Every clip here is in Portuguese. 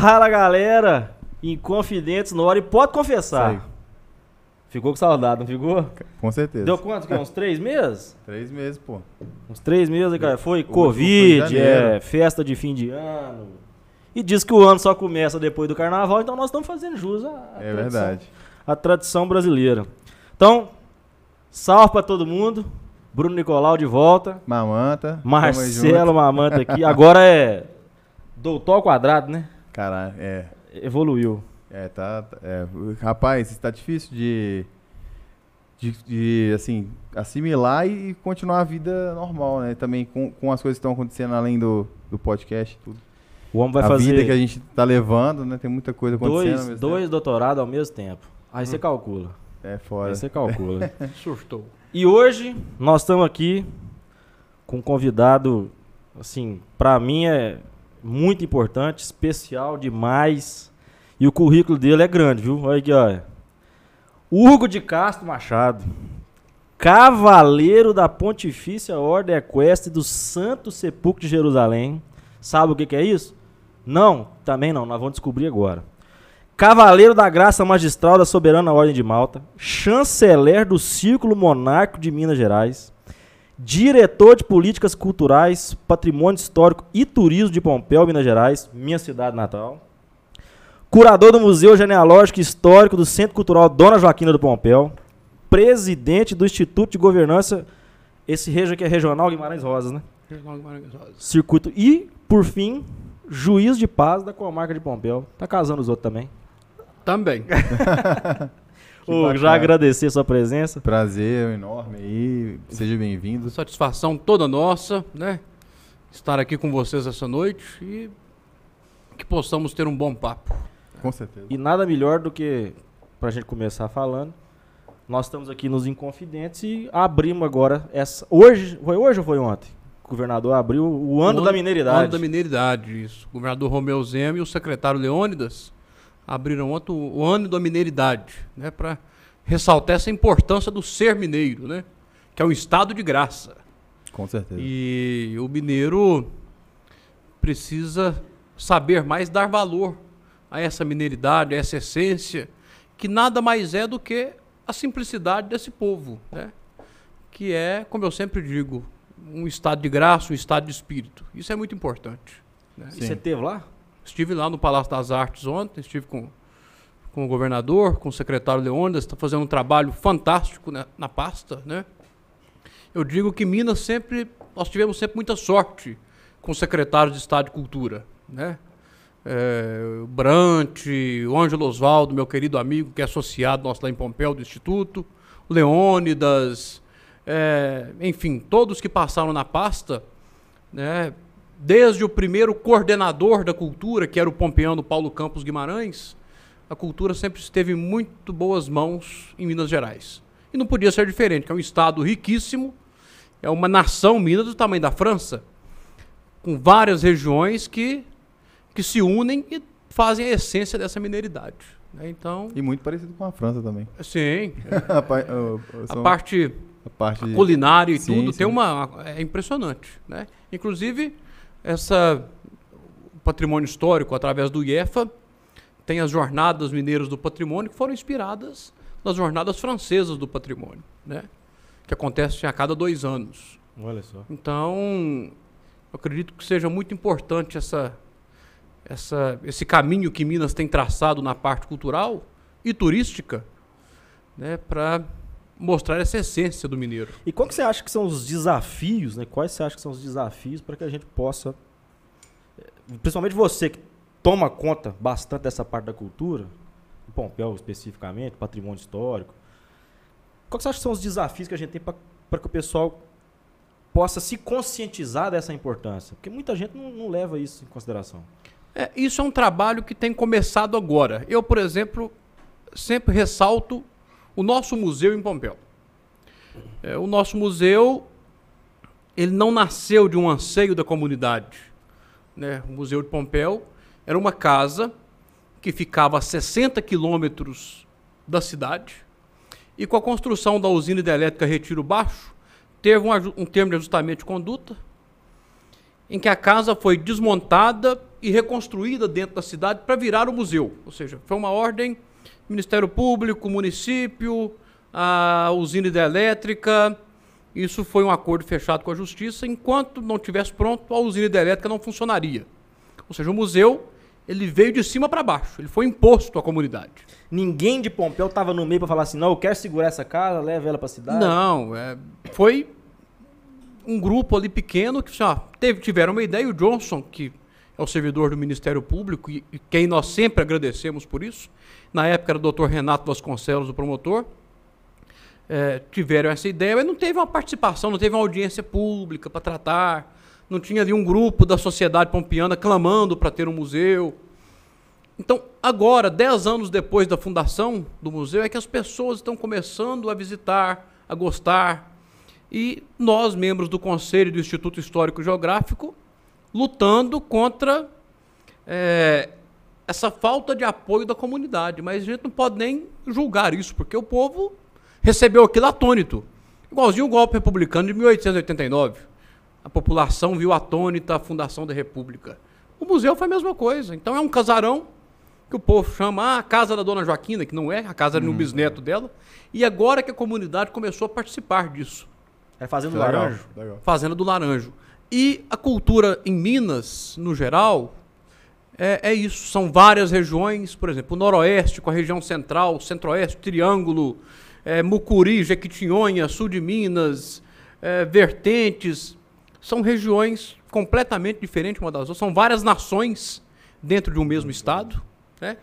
Fala galera, Inconfidentes no hora e pode confessar. Isso Ficou com saudade, não ficou? Com certeza. Deu quanto? que? Uns três meses? Três meses, pô. Uns três meses, cara. Foi último Covid, foi é, festa de fim de ano. E diz que o ano só começa depois do carnaval, então nós estamos fazendo jus à, à É tradição- verdade. à tradição brasileira. Então, salve pra todo mundo. Bruno Nicolau de volta. Mamanta. Marcelo. Mamanta aqui. Agora é doutor ao quadrado, né? Caralho, é. Evoluiu. É, tá. é. Rapaz, está difícil de, de. de, assim, assimilar e continuar a vida normal, né? Também com, com as coisas que estão acontecendo além do, do podcast e tudo. O homem vai a fazer vida que a gente tá levando, né? Tem muita coisa acontecendo. dois, dois doutorados ao mesmo tempo. Aí você calcula. tempo. É foda. Aí você calcula. Surtou. E hoje nós estamos aqui com um convidado, assim, pra mim é muito importante, especial demais. E o currículo dele é grande, viu? Olha aqui, olha. Hugo de Castro Machado. Cavaleiro da Pontifícia Ordem Equestre do Santo Sepulcro de Jerusalém. Sabe o que, que é isso? Não, também não, nós vamos descobrir agora. Cavaleiro da Graça Magistral da Soberana Ordem de Malta, chanceler do Círculo Monárquico de Minas Gerais, diretor de Políticas Culturais, Patrimônio Histórico e Turismo de Pompéu, Minas Gerais, minha cidade natal, curador do Museu Genealógico e Histórico do Centro Cultural Dona Joaquina do Pompéu, presidente do Instituto de Governança, esse rejo aqui é regional Guimarães Rosas, né? Circuito e, por fim, juiz de paz da comarca de Pompéu. Tá casando os outros também. Também. Ô, já agradecer sua presença. Prazer enorme aí. Seja bem-vindo. Satisfação toda nossa, né? Estar aqui com vocês essa noite e que possamos ter um bom papo. Com certeza. E nada melhor do que, pra gente começar falando, nós estamos aqui nos Inconfidentes e abrimos agora essa. Hoje, foi hoje ou foi ontem? O governador abriu o ano O da mineiridade. Ano da mineiridade, isso. O governador Romeu Zema e o secretário Leônidas abriram ontem o ano da mineiridade, né? Para ressaltar essa importância do ser mineiro, né? Que é um estado de graça. Com certeza. E o mineiro precisa saber mais dar valor a essa mineiridade, a essa essência, que nada mais é do que a simplicidade desse povo, né? Que é, como eu sempre digo, um estado de graça, um estado de espírito. Isso é muito importante. né? E você teve lá? Estive lá no Palácio das Artes ontem, estive com, com o governador, com o secretário Leônidas, está fazendo um trabalho fantástico na, na pasta, né? Eu digo que Minas sempre, nós tivemos sempre muita sorte com o secretário de Estado de Cultura, né? É, Brant, o Ângelo Osvaldo, meu querido amigo, que é associado nosso lá em Pompéu do Instituto, Leônidas, é, enfim, todos que passaram na pasta, né? Desde o primeiro coordenador da cultura, que era o pompeano Paulo Campos Guimarães, a cultura sempre esteve em muito boas mãos em Minas Gerais. E não podia ser diferente, que é um estado riquíssimo, é uma nação Minas do tamanho da França, com várias regiões que, que se unem e fazem a essência dessa mineiridade. né? Então, E muito parecido com a França também. sim, a, pa- a parte a parte culinária e Sim, tudo sim. tem uma é impressionante, né? Inclusive essa patrimônio histórico através do IEFA tem as jornadas mineiras do patrimônio que foram inspiradas nas jornadas francesas do patrimônio, né? Que acontecem a cada dois anos. Olha só. Então, eu acredito que seja muito importante essa, essa, esse caminho que Minas tem traçado na parte cultural e turística, né, para mostrar essa essência do mineiro. E qual que você acha que são os desafios, né? Quais você acha que são os desafios para que a gente possa, eh, principalmente você que toma conta bastante dessa parte da cultura, em Pompéu especificamente, patrimônio histórico, qual que você acha que são os desafios que a gente tem para que o pessoal possa se conscientizar dessa importância? Porque muita gente não, não leva isso em consideração. É, isso é um trabalho que tem começado agora. Eu, por exemplo, sempre ressalto o nosso museu em Pompéu. É, o nosso museu, ele não nasceu de um anseio da comunidade. né? O Museu de Pompéu era uma casa que ficava a 60 quilômetros da cidade e com a construção da usina hidrelétrica Retiro Baixo, teve um, um termo de ajustamento de conduta em que a casa foi desmontada e reconstruída dentro da cidade para virar o museu. Ou seja, foi uma ordem Ministério Público, município, a usina hidrelétrica. Isso foi um acordo fechado com a Justiça. Enquanto não tivesse pronto, a usina hidrelétrica não funcionaria. Ou seja, o museu ele veio de cima para baixo. Ele foi imposto à comunidade. Ninguém de Pompeu estava no meio para falar assim, não, eu quero segurar essa casa, leve ela para a cidade. Não, é, foi um grupo ali pequeno que assim, ó, teve, tiveram uma ideia. O Johnson, que é o servidor do Ministério Público e, e quem nós sempre agradecemos por isso, na época era o doutor Renato Vasconcelos, o promotor, é, tiveram essa ideia, mas não teve uma participação, não teve uma audiência pública para tratar, não tinha ali um grupo da sociedade pompiana clamando para ter um museu. Então, agora, dez anos depois da fundação do museu, é que as pessoas estão começando a visitar, a gostar. E nós, membros do Conselho do Instituto Histórico Geográfico, lutando contra é, essa falta de apoio da comunidade. Mas a gente não pode nem julgar isso, porque o povo recebeu aquilo atônito. Igualzinho o golpe republicano de 1889. A população viu atônita a fundação da República. O museu foi a mesma coisa. Então é um casarão que o povo chama ah, a casa da dona Joaquina, que não é, a casa era no bisneto dela. E agora que a comunidade começou a participar disso. É fazendo Legal, laranjo. legal. Fazenda do Laranjo. E a cultura em Minas, no geral, é, é isso. São várias regiões, por exemplo, o Noroeste com a região central, Centro-Oeste, Triângulo, é, Mucuri, Jequitinhonha, Sul de Minas, é, Vertentes. São regiões completamente diferentes uma das outras. São várias nações dentro de um mesmo estado. Né?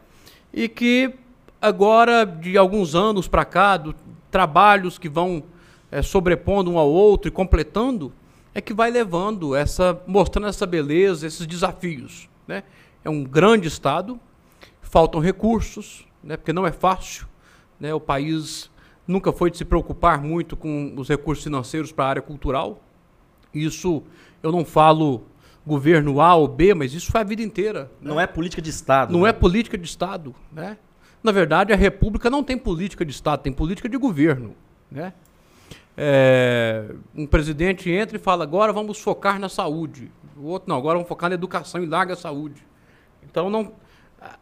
E que agora, de alguns anos para cá, do, trabalhos que vão é, sobrepondo um ao outro e completando, é que vai levando essa, mostrando essa beleza, esses desafios. Né? É um grande estado, faltam recursos, né? porque não é fácil. Né? O país nunca foi de se preocupar muito com os recursos financeiros para a área cultural. Isso eu não falo governo A ou B, mas isso foi a vida inteira. né? Não é política de Estado. Não né? é política de Estado. Né? Na verdade, a República não tem política de Estado, tem política de governo. Né? É, um presidente entra e fala: agora vamos focar na saúde. O outro, não, agora vamos focar na educação e larga a saúde. Então, não,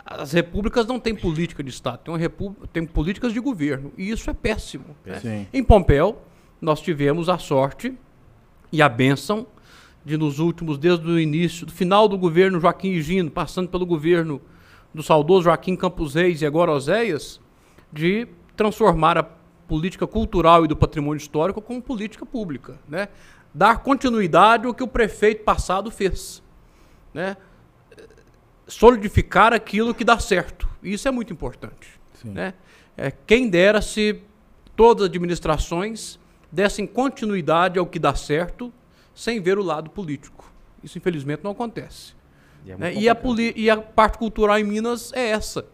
as repúblicas não têm política de Estado, repú- tem políticas de governo. E isso é péssimo. né? Em Pompéu, nós tivemos a sorte e a bênção de, nos últimos, desde o início, do final do governo Joaquim Higino, passando pelo governo do saudoso Joaquim Campos Reis e agora Oséias, de transformar a política cultural e do patrimônio histórico como política pública. Né? Dar continuidade ao que o prefeito passado fez. Né? Solidificar aquilo que dá certo. Isso é muito importante. Sim. Né? É, quem dera se todas as administrações dessem continuidade ao que dá certo, sem ver o lado político. Isso, infelizmente, não acontece. E, é né? E, a e a parte cultural em Minas é essa.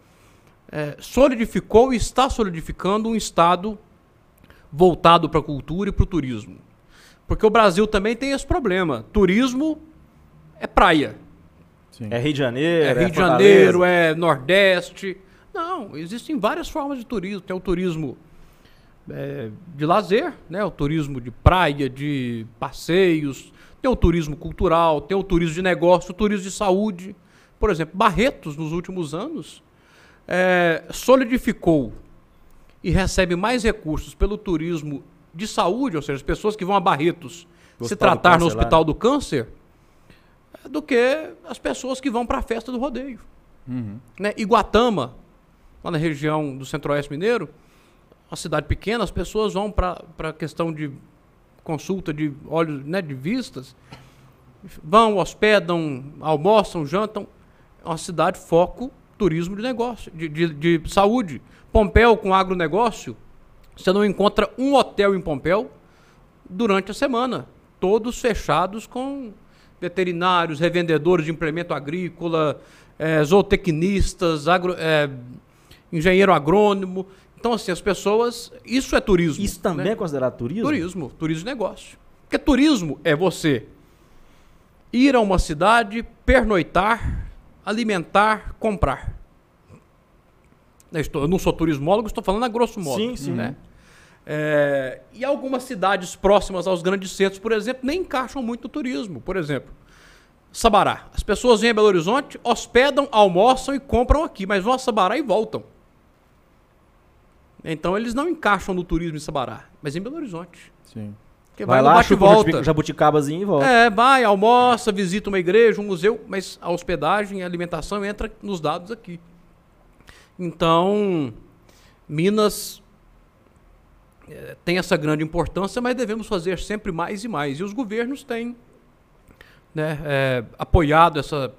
É, solidificou e está solidificando um Estado voltado para a cultura e para o turismo. Porque o Brasil também tem esse problema. Turismo é praia. Sim. É Rio de Janeiro, É Rio de Fortaleza. Janeiro, é Nordeste. Não, existem várias formas de turismo. Tem o turismo é, de lazer, né? o turismo de praia, de passeios, tem o turismo cultural, tem o turismo de negócio, o turismo de saúde. Por exemplo, Barretos, nos últimos anos, é, solidificou e recebe mais recursos pelo turismo de saúde, ou seja, as pessoas que vão a Barretos se tratar no Hospital do Câncer, do que as pessoas que vão para a festa do rodeio Uhum. né? Iguatama, lá na região do Centro-Oeste Mineiro, uma cidade pequena, as pessoas vão para a questão de consulta de olhos, né, de vistas, vão, hospedam, almoçam, jantam. É uma cidade foco turismo de negócio, de, de, de saúde. Pompéu com agronegócio, você não encontra um hotel em Pompéu durante a semana, todos fechados com veterinários, revendedores de implemento agrícola, eh, zootecnistas, agro, eh, engenheiro agrônomo. Então, assim, as pessoas. Isso é turismo. Isso também né? é considerado turismo? Turismo, turismo de negócio. Porque turismo é você ir a uma cidade, pernoitar, alimentar, comprar. Eu não sou turismólogo, estou falando a grosso modo. Sim, sim. Né? É, e algumas cidades próximas aos grandes centros, por exemplo, nem encaixam muito no turismo. Por exemplo, Sabará. As pessoas vêm a Belo Horizonte, hospedam, almoçam e compram aqui, mas vão a Sabará e voltam. Então eles não encaixam no turismo em Sabará, mas em Belo Horizonte. Sim. Porque Vai, vai, lá, bate e volta. jabuticabazinho e volta. É, vai, almoça, visita uma igreja, um museu, mas a hospedagem e a alimentação entra nos dados aqui. Então, Minas tem essa grande importância, mas devemos fazer sempre mais e mais. E os governos têm né, eh, apoiado essa,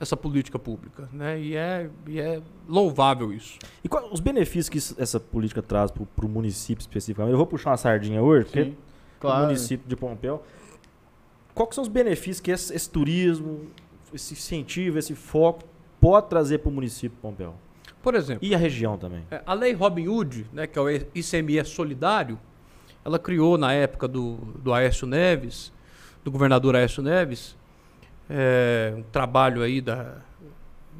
essa política pública. Né, e, é, e é louvável isso. E quais os benefícios que isso- essa política traz para o município especificamente? Eu vou puxar uma sardinha hoje, porque Sim. o Claro. município de Pompéu. Quais são os benefícios que esse, esse turismo, esse incentivo, esse foco pode trazer para o município de Pompéu? Por exemplo, E a região também. É, A lei Robin Hood, né, que é o ICMS solidário, ela criou na época do, do Aécio Neves, do governador Aécio Neves, é, um trabalho aí da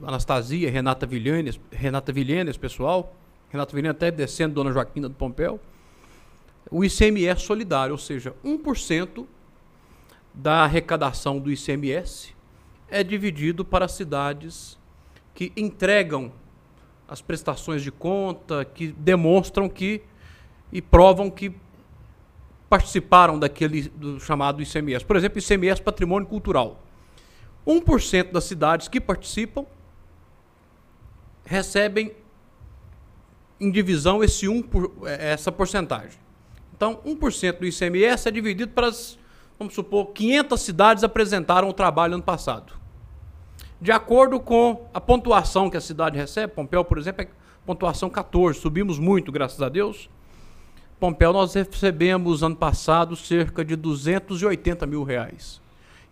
Anastasia, Renata Vilhênes, Renata Vilhênes, pessoal, Renata Vilhênes até descendo Dona Joaquina do Pompéu, o ICMS solidário, ou seja, 1% da arrecadação do ICMS é dividido para cidades que entregam as prestações de conta, que demonstram que e provam que participaram daquele do chamado ICMS. Por exemplo, ICMS Patrimônio Cultural. 1% das cidades que participam recebem em divisão esse 1 por, eh, essa porcentagem. Então, 1% do ICMS é dividido para as, vamos supor, 500 cidades apresentaram o trabalho ano passado. De acordo com a pontuação que a cidade recebe, Pompéu, por exemplo, é pontuação 14, subimos muito, graças a Deus. Pompéu, nós recebemos ano passado cerca de 280 mil reais,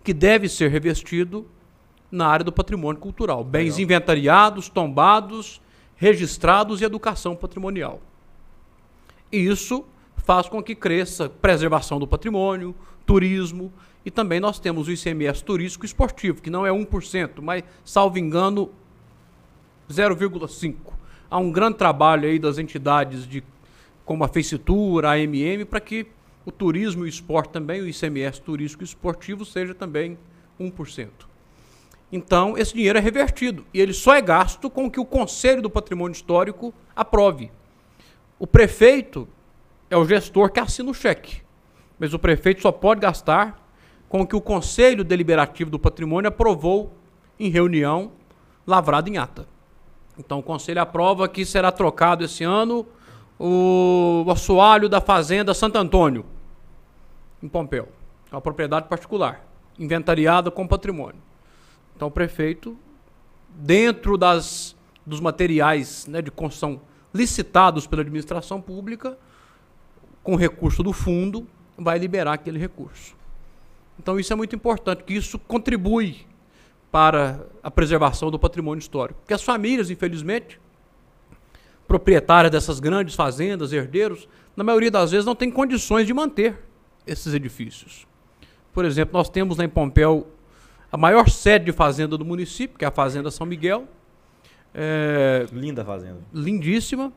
que deve ser revestido na área do patrimônio cultural. Bens inventariados, tombados, registrados e educação patrimonial. E isso faz com que cresça preservação do patrimônio, turismo, e também nós temos o ICMS turístico esportivo, que não é 1%, mas, salvo engano, 0,5%. Há um grande trabalho aí das entidades de, como a Feicitura, a AMM, para que o turismo e o esporte também, o ICMS turístico esportivo, seja também 1%. Então, esse dinheiro é revertido e ele só é gasto com o que o Conselho do Patrimônio Histórico aprove. O prefeito é o gestor que assina o cheque, mas o prefeito só pode gastar com que o Conselho Deliberativo do Patrimônio aprovou em reunião lavrada em ata. Então, o Conselho aprova que será trocado esse ano o assoalho da Fazenda Santo Antônio, em Pompéu. É uma propriedade particular, inventariada com patrimônio. Então, o prefeito, dentro das, dos materiais né, de construção licitados pela administração pública, com recurso do fundo, vai liberar aquele recurso. Então, isso é muito importante, que isso contribui para a preservação do patrimônio histórico. Porque as famílias, infelizmente, proprietárias dessas grandes fazendas, herdeiros, na maioria das vezes não têm condições de manter esses edifícios. Por exemplo, nós temos lá em Pompéu a maior sede de fazenda do município, que é a Fazenda São Miguel. É, Linda fazenda. lindíssima.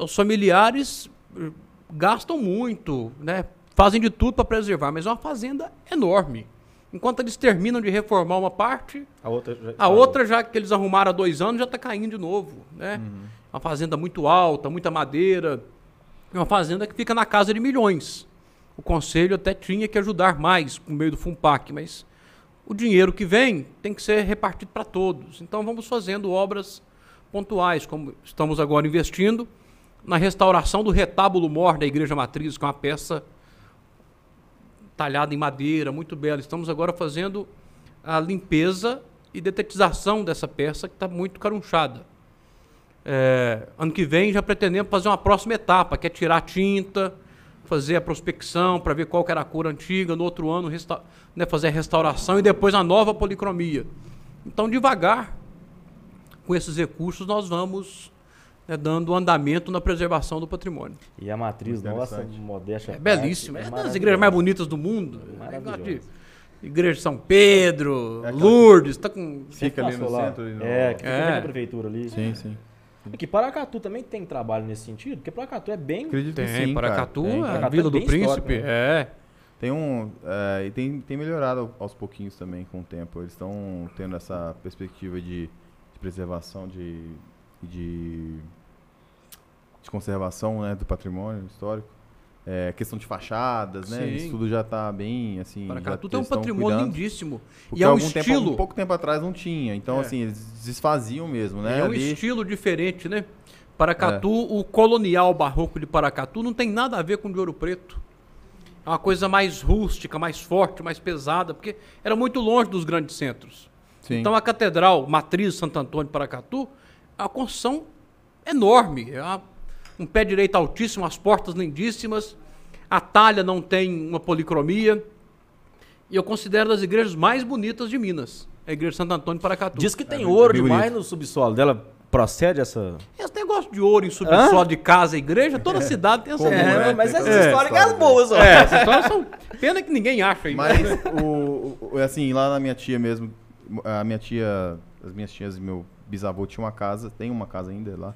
Os familiares eh, gastam muito, né? Fazem de tudo para preservar, mas é uma fazenda enorme. Enquanto eles terminam de reformar uma parte, A outra, já- a outra, já que eles arrumaram há dois anos, já está caindo de novo. Né? Uma fazenda muito alta, muita madeira. É uma fazenda que fica na casa de milhões. O conselho até tinha que ajudar mais com o meio do FUNPAC, mas o dinheiro que vem tem que ser repartido para todos. Então vamos fazendo obras pontuais, como estamos agora investindo na restauração do retábulo mor da Igreja Matriz, que é uma peça talhada em madeira, muito bela. Estamos agora fazendo a limpeza e detetização dessa peça que está muito carunchada. É, ano que vem já pretendemos fazer uma próxima etapa, que é tirar a tinta, fazer a prospecção para ver qual era a cor antiga, no outro ano né, fazer a restauração e depois a nova policromia. Então, devagar, com esses recursos, nós vamos né, dando andamento na preservação do patrimônio. E a matriz Muito nossa, modéstia. É belíssima. É das maravilhosa. igrejas mais bonitas do mundo. De Igreja de São Pedro, É Lourdes, tá com. Fica ali no lá. centro. no- É, que fica É. na prefeitura ali. Sim, sim. Aqui, Paracatu também tem trabalho nesse sentido, porque Paracatu é bem. Acredito que Tem, sim, Paracatu. Tem. a Paracatu Vila é do Príncipe. né? É. Tem um. é, e tem, tem melhorado ao- aos pouquinhos também com o tempo. Eles estão tendo essa perspectiva de, de preservação, de, de, de conservação né, do patrimônio histórico. É, questão de fachadas, né? Sim. Isso tudo já está bem assim. Paracatu já tem um patrimônio cuidando. lindíssimo. E é um algum tempo, estilo. um pouco tempo atrás não tinha. Então, É. assim, eles desfaziam mesmo, né? é um Ali- estilo diferente, né? Paracatu, o colonial barroco de Paracatu não tem nada a ver com o de Ouro Preto. É uma coisa mais rústica, mais forte, mais pesada, porque era muito longe dos grandes centros. Sim. Então a catedral matriz Santo Antônio de Paracatu é uma construção enorme, é uma- um pé direito altíssimo, as portas lindíssimas, a talha não tem uma policromia. E eu considero das igrejas mais bonitas de Minas, a igreja de Santo Antônio Paracatu. Diz que tem É, ouro bem demais bonito. no subsolo dela. Procede essa. Esse negócio de ouro em subsolo de casa igreja, toda cidade tem essa ideia. né? mas essas essa histórias história, são boas, ó. É, essas histórias são. Pena que ninguém acha aí. Mas o, o- assim, lá na minha tia mesmo, a minha tia, as minhas tias e meu bisavô tinham uma casa, tem uma casa ainda lá,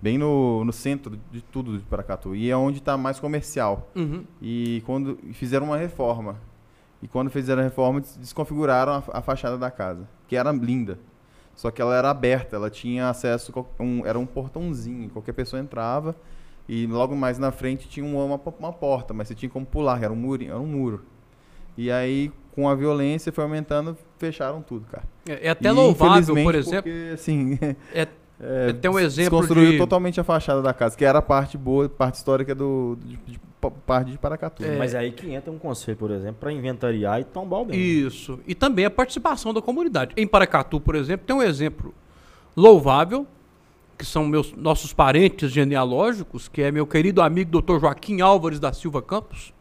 bem no, no centro de tudo de Paracatu. E é onde está mais comercial. Uhum. E quando fizeram uma reforma. E quando fizeram a reforma, des- desconfiguraram a, a fachada da casa, que era linda. Só que ela era aberta, ela tinha acesso, um, era um portãozinho, qualquer pessoa entrava. E logo mais na frente tinha uma, uma, uma porta, mas você tinha como pular, era um, muro, era um muro. E aí, com a violência foi aumentando, fecharam tudo, cara. É, é até E, louvável, por exemplo. Porque, assim, É, é, é, tem um exemplo desconstruiu de. totalmente a fachada da casa, que era a parte boa, parte histórica do, de, de- pa- parte de Paracatu. É. Mas aí que entra um conselho, por exemplo, pra inventariar e tombar o bem. Isso. E também a participação da comunidade. Em Paracatu, por exemplo, tem um exemplo louvável, que são meus, nossos parentes genealógicos, que é meu querido amigo Dr. Joaquim Álvares da Silva Campos,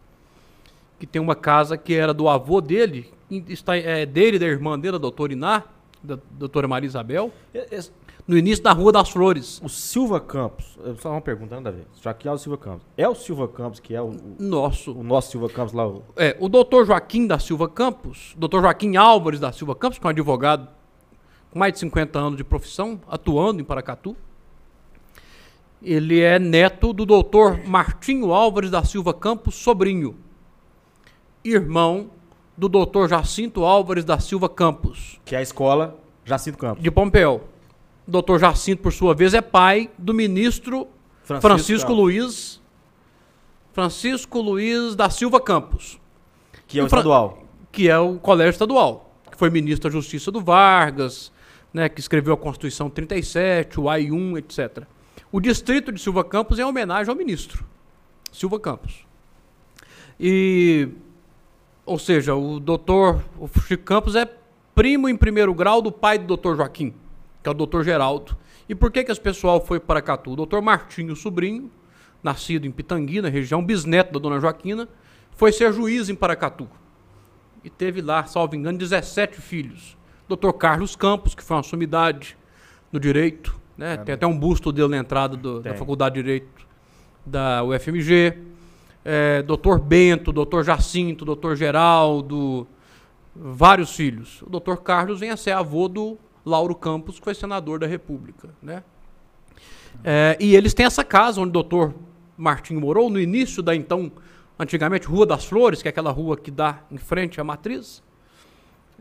que tem uma casa que era do avô dele, está, é dele da irmã dele, a doutora Iná, da doutora Maria Isabel, no início da Rua das Flores. O Silva Campos, só uma pergunta, nada a ver. É o Silva Campos. É o Silva Campos que é o, o, Nosso. o nosso Silva Campos lá? o- É, o doutor Joaquim da Silva Campos, doutor Joaquim Álvares da Silva Campos, que é um advogado com mais de 50 anos de profissão, atuando em Paracatu. Ele é neto do doutor Martinho Álvares da Silva Campos, sobrinho. Irmão do doutor Jacinto Álvares da Silva Campos, Que é a escola Jacinto Campos. de Pompéu. O doutor Jacinto, por sua vez, é pai do ministro Francisco, Campos, Luiz Francisco Luiz da Silva Campos. Que é o estadual. que é o Colégio Estadual, que foi ministro da Justiça do Vargas, né, que escreveu a Constituição 37, o AI-1, etc. O distrito de Silva Campos é em homenagem ao ministro Silva Campos. E, ou seja, o doutor o Chico Campos é primo em primeiro grau do pai do doutor Joaquim, que é o doutor Geraldo. E por que que esse pessoal foi para Catu? O doutor Martinho, sobrinho, nascido em Pitangui, na região, bisneto da dona Joaquina, foi ser juiz em Paracatu e teve lá, salvo engano, 17 filhos. Dr. Carlos Campos, que foi uma sumidade no direito, né? Tem até um busto dele na entrada do- da. Faculdade de Direito da UFMG. É, Dr. Bento, Dr. Jacinto, Dr. Geraldo, vários filhos. O Dr. Carlos vem a ser avô do Lauro Campos, que foi senador da República, né? É, e eles têm essa casa onde o Dr. Martinho morou, no início da então, antigamente, Rua das Flores, que é aquela rua que dá em frente à matriz.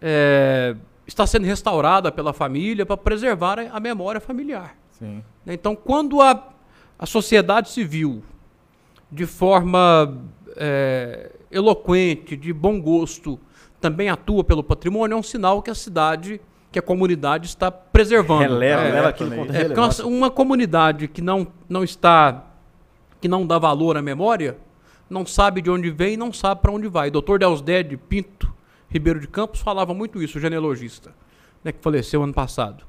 É, está sendo restaurada pela família para preservar a, memória familiar. Sim. Então, quando a, a sociedade civil, de forma é, eloquente, de bom gosto, também atua pelo patrimônio, é um sinal que a cidade, que a comunidade está preservando. Releva, É, leva aquilo é, relevância. uma, uma comunidade que não, não está, que não dá valor à memória, não sabe de onde vem e não sabe para onde vai. Dr. Deusdede Pinto Ribeiro de Campos falava muito isso, o genealogista, né, que faleceu ano passado.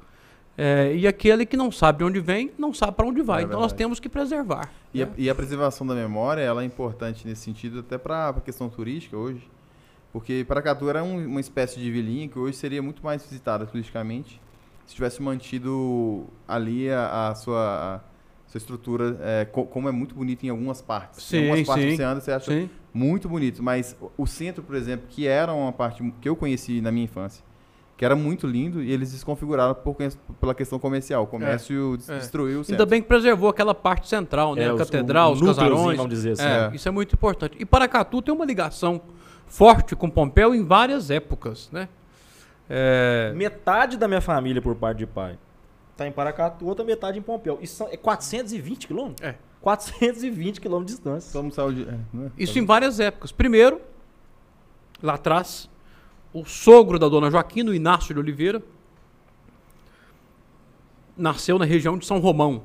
É, e aquele que não sabe de onde vem, não sabe para onde vai. É então nós temos que preservar. E, a, né? e a preservação da memória, ela é importante nesse sentido até para a questão turística hoje, porque Paracatu era um- uma espécie de vilinha que hoje seria muito mais visitada turisticamente se tivesse mantido ali a, a sua, a sua estrutura, é, co- como é muito bonito em algumas partes. Sim, em algumas partes sim. você anda, você acha Sim. muito bonito, mas o- o centro, por exemplo, que era uma parte que eu conheci na minha infância, que era muito lindo, e eles desconfiguraram por, pela questão comercial. O comércio des- é. destruiu o Ainda bem que preservou aquela parte central, né? É, a os- catedral, o os casarões. vamos dizer assim. É, É. Isso é muito importante. E Paracatu tem uma ligação forte com Pompéu em várias épocas, né? É, Metade da minha família por parte de pai tá em Paracatu, outra metade em Pompéu. Isso são, é 420 quilômetros? É. 420 quilômetros de distância. É, né? Isso em várias épocas. Primeiro, lá atrás, o sogro da dona Joaquina, o Inácio de Oliveira, nasceu na região de São Romão.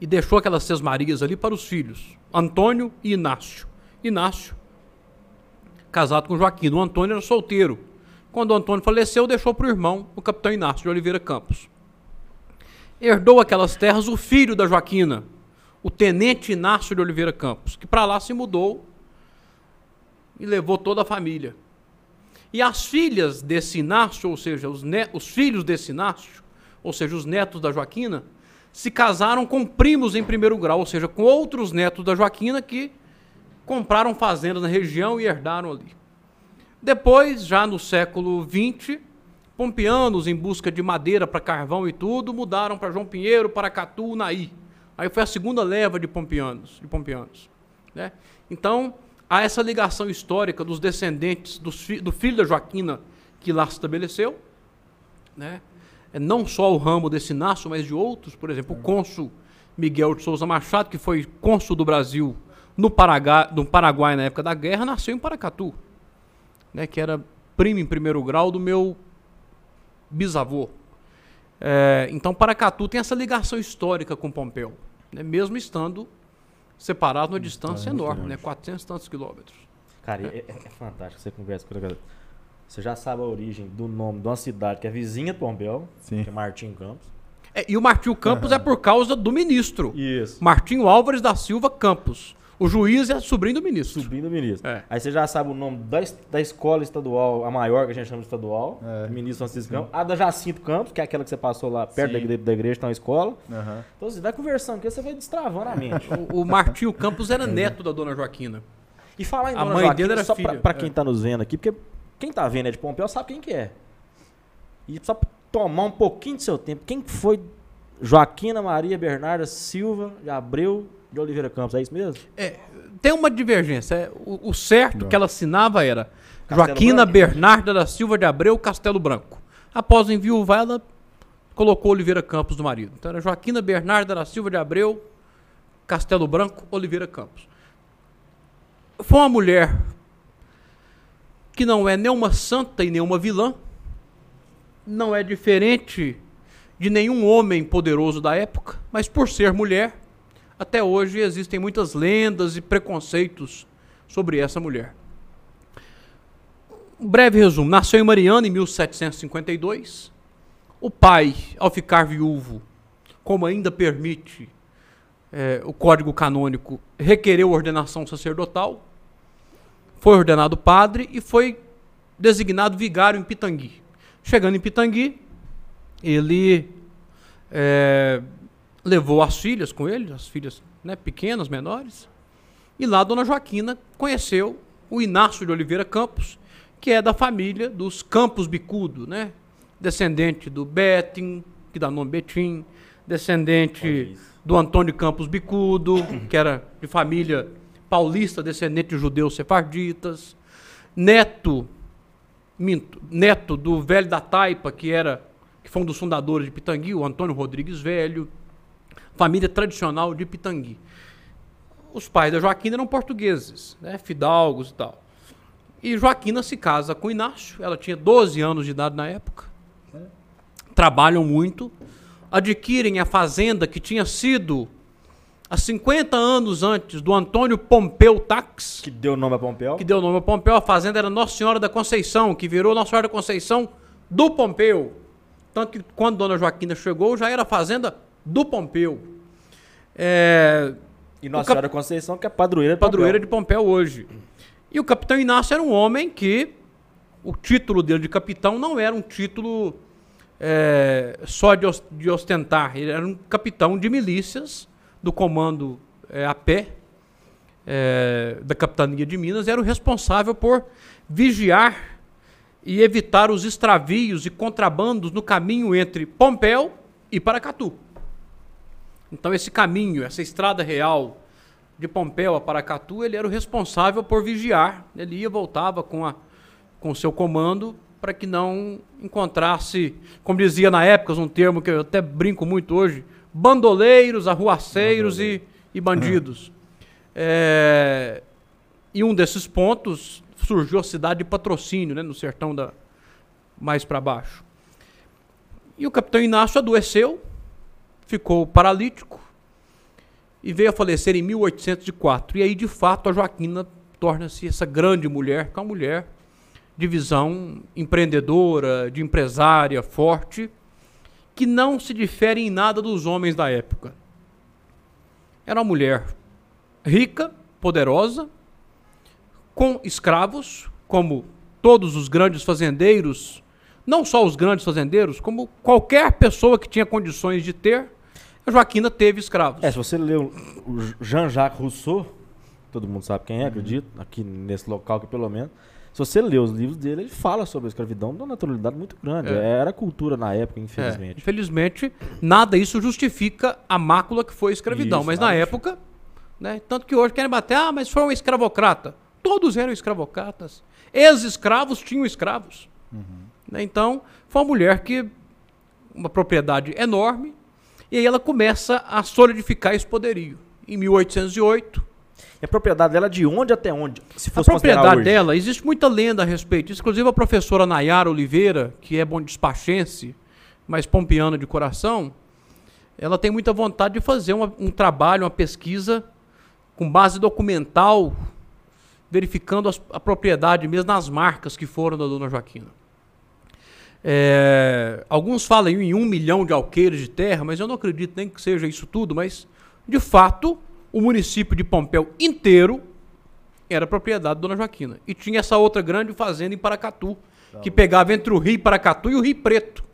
E deixou aquelas seis Marias ali para os filhos, Antônio e Inácio. Inácio, casado com Joaquina. O Antônio era solteiro. Quando o Antônio faleceu, deixou para o irmão, o capitão Inácio de Oliveira Campos. Herdou aquelas terras o filho da Joaquina, o tenente Inácio de Oliveira Campos, que para lá se mudou e levou toda a família. E as filhas desse Inácio, ou seja, os, os filhos desse Inácio, ou seja, os netos da Joaquina, se casaram com primos em primeiro grau, ou seja, com outros netos da Joaquina que compraram fazendas na região e herdaram ali. Depois, já no século XX, pompeanos em busca de madeira para carvão e tudo, mudaram para João Pinheiro, Paracatu, Naí. Aí foi a segunda leva de pompeanos, de pompeanos, né? Então, há essa ligação histórica dos descendentes fi- do filho da Joaquina que lá se estabeleceu, né? É não só o ramo desse Inácio, mas de outros, por exemplo, o cônsul Miguel de Souza Machado, que foi cônsul do Brasil no no Paraguai na época da guerra, nasceu em Paracatu, né? Que era primo em primeiro grau do meu bisavô. É, então, Paracatu tem essa ligação histórica com Pompeu, né? mesmo estando separado numa distância muito enorme, grande. né? 400 e tantos quilômetros. Cara, é, é- é fantástico você conversa com ele. Você já sabe a origem do nome de uma cidade que é vizinha de Pompéu, Sim. que é Martim Campos. É, e o Martinho Campos é por causa do ministro. Isso. Martinho Álvares da Silva Campos. O juiz é sobrinho do ministro. Subindo o ministro. É. Aí você já sabe o nome da, da escola estadual, a maior que a gente chama de estadual, É. ministro Francisco Campos. A da Jacinto Campos, que é aquela que você passou lá perto da da igreja, tem uma escola. Aham. Então você vai conversando, porque você vai destravando a mente. O, o Martinho Campos era neto da dona Joaquina. E falar em A Dona mãe Joaquina, dele era só pra, filha, pra é. quem tá nos vendo aqui, porque quem tá vendo é de Pompeu sabe quem que é. E só pra tomar um pouquinho do seu tempo, quem que foi Joaquina Maria Bernarda Silva de Abreu de Oliveira Campos, é isso mesmo? É, tem uma divergência. é, o, o certo Não. que ela assinava era Castelo Joaquina Branco? Bernarda da Silva de Abreu Castelo Branco. Após o enviuvar, ela colocou Oliveira Campos do marido. Então era Joaquina Bernarda da Silva de Abreu Castelo Branco Oliveira Campos. Foi uma mulher que não é nem uma santa e nem uma vilã, não é diferente de nenhum homem poderoso da época, mas por ser mulher, até hoje existem muitas lendas e preconceitos sobre essa mulher. Um breve resumo: nasceu em Mariana em 1752. O pai, ao ficar viúvo, como ainda permite eh, o Código Canônico, requereu ordenação sacerdotal. Foi ordenado padre e foi designado vigário em Pitangui. Chegando em Pitangui, ele eh, levou as filhas com ele, as filhas né, pequenas, menores. E lá a dona Joaquina conheceu o Inácio de Oliveira Campos, que é da família dos Campos Bicudo, né? Descendente do Betim, que dá nome Betim, descendente do Antônio Campos Bicudo, que era de família paulista, descendente de judeus sefarditas, neto, minto, neto do velho da Taipa, que era que foi um dos fundadores de Pitangui, o Antônio Rodrigues Velho, família tradicional de Pitangui. Os pais da Joaquina eram portugueses, né, fidalgos e tal. E Joaquina se casa com Inácio, ela tinha 12 anos de idade na época. Trabalham muito, adquirem a fazenda que tinha sido há 50 anos antes do Antônio Pompeu Tax, Que deu nome a Pompeu. que deu nome a Pompeu. A fazenda era Nossa Senhora da Conceição, que virou Nossa Senhora da Conceição do Pompeu. Tanto que quando Dona Joaquina chegou, já era fazenda do Pompeu. É, E Nossa Senhora Conceição, que é padroeira de padroeira de Pompeu. Pompeu hoje. E o capitão Inácio era um homem que o título dele de capitão não era um título é, só de, de ostentar, ele era um capitão de milícias do comando é, a pé é, da capitania de Minas, era o responsável por vigiar e evitar os extravios e contrabandos no caminho entre Pompéu e Paracatu. Então esse caminho, essa estrada real de Pompéu a Paracatu, ele era o responsável por vigiar. Ele ia voltava com a com o seu comando para que não encontrasse, como dizia na época, um termo que eu até brinco muito hoje, bandoleiros, arruaceiros e, e bandidos. É, e um desses pontos surgiu a cidade de Patrocínio, né, no sertão da mais para baixo. E o capitão Inácio adoeceu, ficou paralítico e veio a falecer em 1804. E aí, de fato, a Joaquina torna-se essa grande mulher, que é uma mulher de visão empreendedora, de empresária forte, que não se difere em nada dos homens da época. Era uma mulher rica, poderosa, com escravos, como todos os grandes fazendeiros, não só os grandes fazendeiros, como qualquer pessoa que tinha condições de ter, a Joaquina teve escravos. É, se você leu o Jean-Jacques Rousseau, todo mundo sabe quem é, acredito, aqui nesse local que pelo menos, se você lê os livros dele, ele fala sobre a escravidão de uma naturalidade muito grande. É. Era cultura na época, É, infelizmente. infelizmente, nada isso justifica a mácula que foi a escravidão. Isso, mas na época, né, tanto que hoje querem bater, ah, mas foi um escravocrata. Todos eram escravocratas. Ex-escravos tinham escravos. Né, Então, foi uma mulher que, uma propriedade enorme, e aí ela começa a solidificar esse poderio. Em 1808, E a propriedade dela é de onde até onde? Se a fosse considerar propriedade dela, existe muita lenda a respeito disso. Inclusive a professora Nayara Oliveira, que é bom despachense, mas pompiana de coração, ela tem muita vontade de fazer uma- um trabalho, uma pesquisa com base documental, verificando as- a propriedade mesmo nas marcas que foram da Dona Joaquina. É, alguns falam em um milhão de alqueires de terra, mas eu não acredito nem que seja isso tudo, mas de fato o município de Pompéu inteiro era propriedade da Dona Joaquina. E tinha essa outra grande fazenda em Paracatu, que pegava entre o Rio Paracatu e o Rio Preto,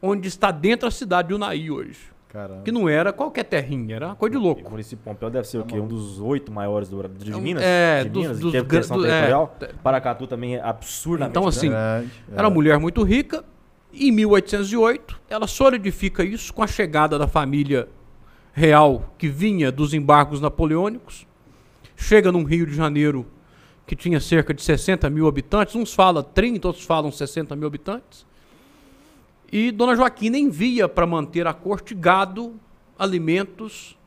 onde está dentro da cidade de Unai hoje. Caramba. Que não era qualquer terrinha, era uma coisa de O louco. município de Pompeu deve ser o quê? Um dos oito maiores do, de É Minas? é, de dos- Minas, dos em termos de gran- extensão do- é, territorial. é. Paracatu também é absurdamente Então, assim, grande. Era uma mulher muito rica. E em 1808, ela solidifica isso com a chegada da família real que vinha dos embargos napoleônicos. Chega num Rio de Janeiro que tinha cerca de 60 mil habitantes. Uns falam 30, outros falam 60 mil habitantes. E Dona Joaquina envia para manter a corte gado, alimentos,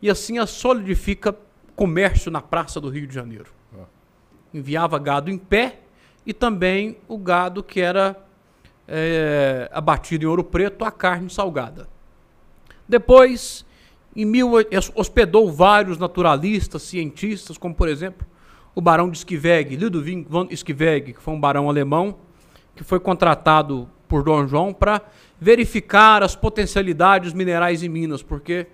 e assim a solidifica comércio na praça do Rio de Janeiro. Enviava gado em pé e também o gado que era é, abatido em ouro preto, a carne salgada. Depois, em mil, hospedou vários naturalistas, cientistas, como por exemplo o barão de Schiveg, Ludwig von Schiveg, que foi um barão alemão, que foi contratado por Dom João para verificar as potencialidades minerais em Minas, porque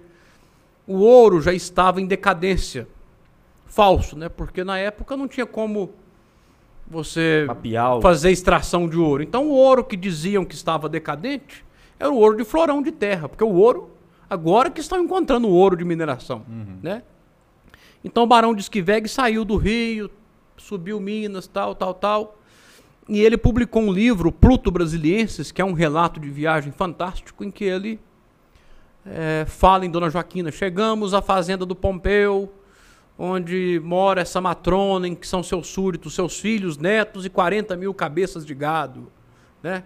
o ouro já estava em decadência. Falso, né? Porque na época não tinha como você Mapiar o- fazer extração de ouro. Então o ouro que diziam que estava decadente era o ouro de florão de terra, porque o ouro agora que estão encontrando o ouro de mineração, né? Então o Barão de Esquiveg saiu do Rio, subiu Minas, tal, tal, tal. E ele publicou um livro, Pluto Brasilienses, que é um relato de viagem fantástico, em que ele eh, fala em Dona Joaquina. Chegamos à fazenda do Pompeu, onde mora essa matrona, em que são seus súditos, seus filhos, netos e 40 mil cabeças de gado. Né?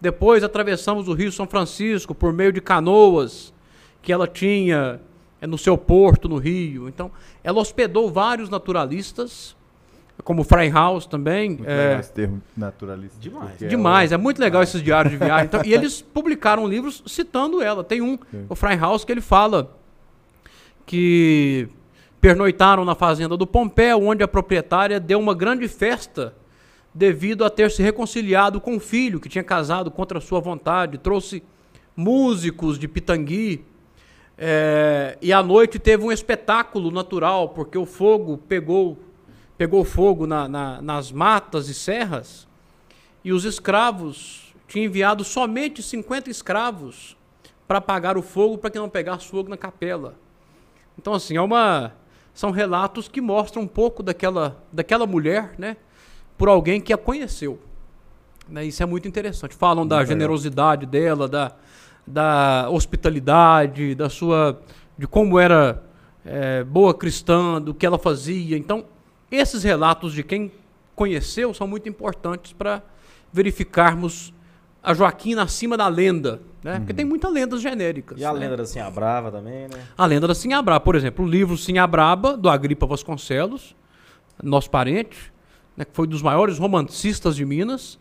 Depois atravessamos o Rio São Francisco por meio de canoas que ela tinha eh, no seu porto no Rio. Então, ela hospedou vários naturalistas, como Freihaus também. Muito legal esse termo naturalista. Demais. porque Demais, é muito legal esses diários de viagem. Então, e eles publicaram livros citando ela. Tem um, Sim. o Freihaus, que ele fala que pernoitaram na fazenda do Pompeu, onde a proprietária deu uma grande festa devido a ter se reconciliado com o filho, que tinha casado contra a sua vontade. Trouxe músicos de Pitangui. É, e à noite teve um espetáculo natural, porque o fogo pegou, pegou fogo na- na- nas matas e serras, e os escravos tinham enviado somente 50 escravos para apagar o fogo, para que não pegasse fogo na capela. Então, assim, é uma, são relatos que mostram um pouco daquela, daquela mulher, né, por alguém que a conheceu. Né, isso é muito interessante. Falam da generosidade dela, da, da hospitalidade, da sua. de como era é, boa cristã, do que ela fazia. Então, esses relatos de quem conheceu são muito importantes para verificarmos a Joaquina acima da lenda. Né? Porque tem muitas lendas genéricas. E a né? lenda da Sinha Brava também, né? A lenda da Sinha Braba, por exemplo, o livro Sinha Braba, do Agripa Vasconcelos, nosso parente, né, que foi um dos maiores romancistas de Minas,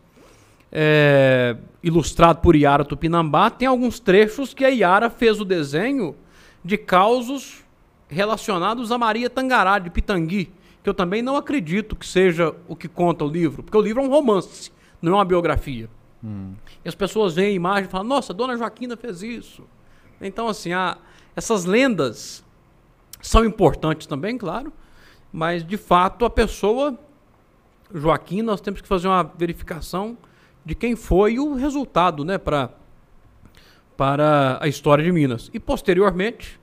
é, ilustrado por Iara Tupinambá, tem alguns trechos que a Iara fez o desenho de causos relacionados a Maria Tangará, de Pitangui, que eu também não acredito que seja o que conta o livro, porque o livro é um romance, não é uma biografia. E as pessoas veem a imagem e falam, nossa, Dona Joaquina fez isso. Então, assim, a- essas lendas são importantes também, claro, mas de fato a pessoa, Joaquim, nós temos que fazer uma verificação de quem foi o resultado, né, para para a história de Minas. E posteriormente,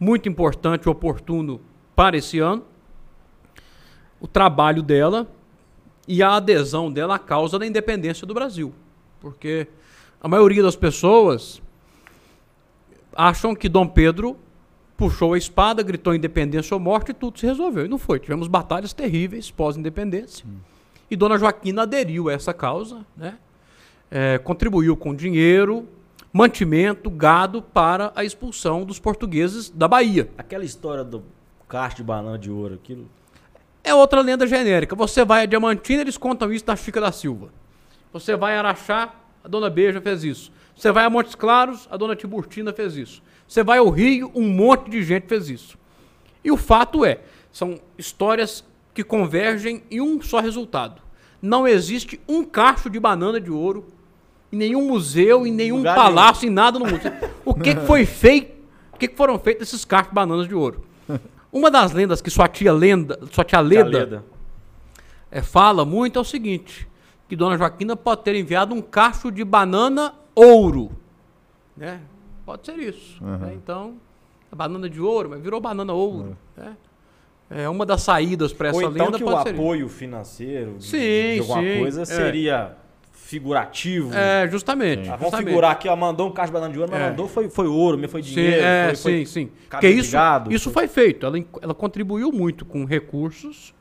muito importante e oportuno para esse ano, o trabalho dela e a adesão dela à causa da independência do Brasil. Porque a maioria das pessoas acham que Dom Pedro puxou a espada, gritou independência ou morte e tudo se resolveu. E não foi. Tivemos batalhas terríveis pós-independência. E Dona Joaquina aderiu a essa causa, né? É, contribuiu com dinheiro, mantimento, gado para a expulsão dos portugueses da Bahia. Aquela história do cacho de banana de ouro, aquilo. É outra lenda genérica. Você vai a Diamantina, eles contam isso da Chica da Silva. Você vai a Araxá, a Dona Beija fez isso. Você vai a Montes Claros, a Dona Tiburtina fez isso. Você vai ao Rio, um monte de gente fez isso. E o fato é, são histórias que convergem em um só resultado. Não existe um cacho de banana de ouro em nenhum museu, em nenhum Lugar palácio, em nada no mundo. O que, que foi feito? O que, que foram feitos esses cachos de bananas de ouro? Uma das lendas que sua tia Lenda, sua tia Leda, Leda. é, fala muito é o seguinte: que Dona Joaquina pode ter enviado um cacho de banana ouro. Né? Pode ser isso. Aham. né? Então, a banana de ouro, mas virou banana ouro. né? É uma das saídas para essa Ou então lenda que o ser. isso. apoio financeiro de, Sim, de alguma sim, coisa é. seria figurativo. É, justamente. Ah, vamos figurar aqui, ó, mandou um cacho de banana de ouro, mas É. mandou foi, foi ouro, me foi Sim, dinheiro, é, foi, foi sim, sim. Porque isso, gado, isso foi- foi feito. Ela, ela contribuiu muito com recursos,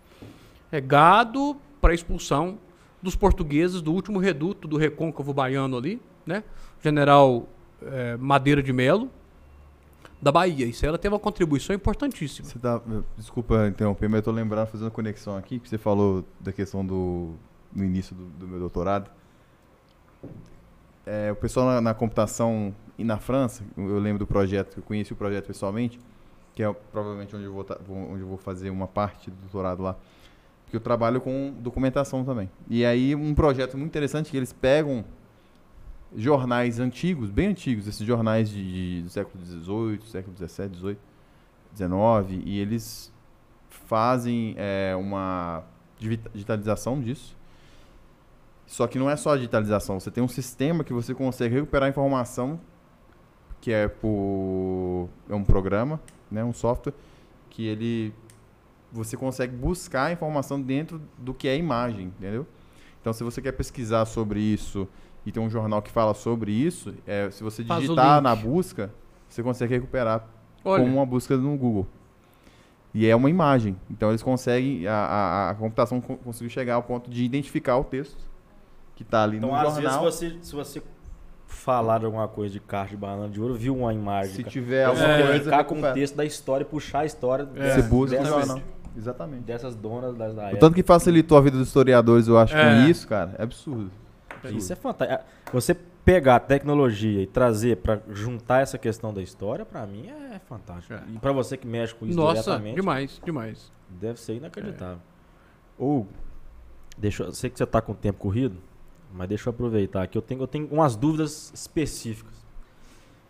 é, gado para a expulsão dos portugueses do último reduto do recôncavo baiano ali, né? General é, Madeira de Melo, da Bahia. Isso aí ela teve uma contribuição importantíssima. Você tá, desculpa interromper, mas eu tô lembrando, fazendo conexão aqui, que você falou da questão do no início do, do meu doutorado. É, o pessoal na, na computação e na França, eu lembro do projeto, eu conheci o projeto pessoalmente, que é provavelmente onde eu vou, onde eu vou fazer uma parte do doutorado lá, porque eu trabalho com documentação também. E aí um projeto muito interessante que eles pegam jornais antigos, bem antigos, esses jornais de, de- do século XVIII, século XVII, XVIII, XIX, e eles fazem é, uma digita- digitalização disso. Só que não é só a digitalização, você tem um sistema que você consegue recuperar a informação, que é por é um programa, né, um software que ele você consegue buscar a informação dentro do que é imagem, entendeu? Então, se você quer pesquisar sobre isso e tem um jornal que fala sobre isso, é, se você digitar na busca, você consegue recuperar Olha, como uma busca no Google. E é uma imagem. Então eles conseguem, a, a, a computação co- conseguiu chegar ao ponto de identificar o texto que está ali Então, no às jornal. vezes, você, se você falar de alguma coisa de cacho de banana de ouro, viu uma imagem. Se tiver você alguma É. coisa, ficar com o texto da história, puxar a história É, você busca dessas, jornal. Exatamente. dessas donas da, da O tanto que facilitou a vida dos historiadores, eu acho, É. com isso, cara, é absurdo. Isso é fantástico. Você pegar a tecnologia e trazer pra juntar essa questão da história, pra mim é fantástico. É. E pra você que mexe com isso nossa, diretamente, demais, demais. deve ser inacreditável. Ou, deixa, eu sei que você tá com o tempo corrido, mas deixa eu aproveitar aqui. Eu tenho, eu tenho umas dúvidas específicas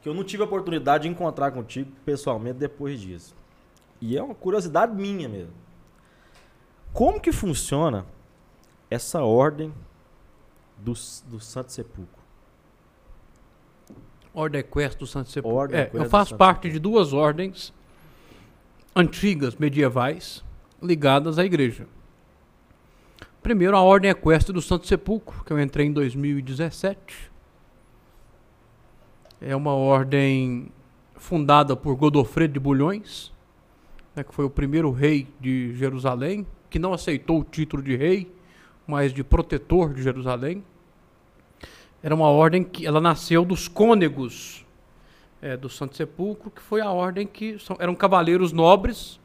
que eu não tive a oportunidade de encontrar contigo pessoalmente depois disso. E é uma curiosidade minha mesmo. Como que funciona essa ordem do, do Santo Sepulcro? Ordem Equestre do Santo Sepulcro. Ordem É, eu faço parte Sepulcro. de duas ordens antigas, medievais, ligadas à igreja. Primeiro, a Ordem Equestre do Santo Sepulcro, que eu entrei em 2017. É uma ordem fundada por Godofredo de Bulhões, né, que foi o primeiro rei de Jerusalém, que não aceitou o título de rei, mas de protetor de Jerusalém. Era uma ordem que ela nasceu dos cônegos é, do Santo Sepulcro, que foi a ordem que são, eram cavaleiros nobres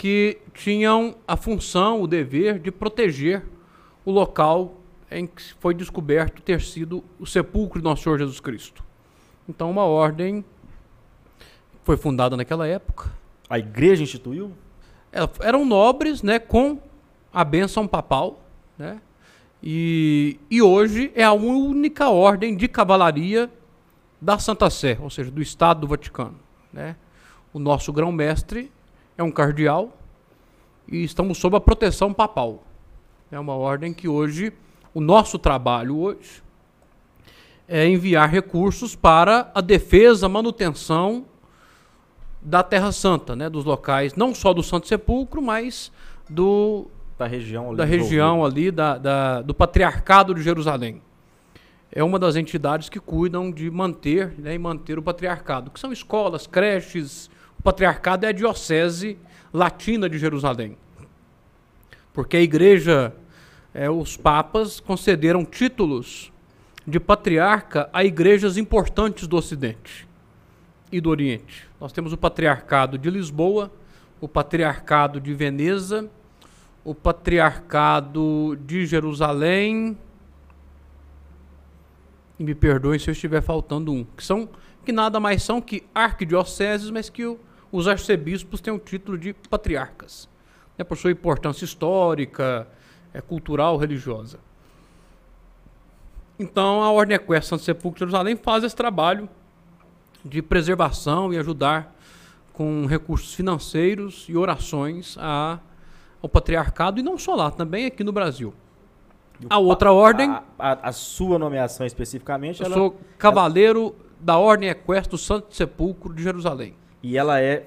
que tinham a função, o dever de proteger o local em que foi descoberto ter sido o sepulcro de Nosso Senhor Jesus Cristo. Então, uma ordem foi fundada naquela época. A igreja instituiu? É, eram nobres, né, com a bênção papal, né? E, e hoje é a única ordem de cavalaria da Santa Sé, ou seja, do Estado do Vaticano, né? O nosso grão-mestre é um cardeal e estamos sob a proteção papal. É uma ordem que hoje, o nosso trabalho hoje, é enviar recursos para a defesa, manutenção da Terra Santa, né, dos locais, não só do Santo Sepulcro, mas do da região ali, da região ali da, da, do Patriarcado de Jerusalém. É uma das entidades que cuidam de manter né, e manter o patriarcado, que são escolas, creches, o patriarcado é a diocese latina de Jerusalém. Porque a igreja, é, os papas concederam títulos de patriarca a igrejas importantes do Ocidente e do Oriente. Nós temos o patriarcado de Lisboa, o patriarcado de Veneza, o patriarcado de Jerusalém. E me perdoem se eu estiver faltando um, que são que nada mais são que arquidioceses, mas que o os arcebispos têm o título de patriarcas, né, por sua importância histórica, é, cultural, religiosa. Então, a Ordem Equestre Santo Sepulcro de Jerusalém faz esse trabalho de preservação e ajudar com recursos financeiros e orações a, ao patriarcado, e não só lá, também aqui no Brasil. A outra ordem. A, a, a, sua nomeação especificamente. Eu ela, sou cavaleiro ela... da Ordem Equestre do Santo Sepulcro de Jerusalém. E ela é.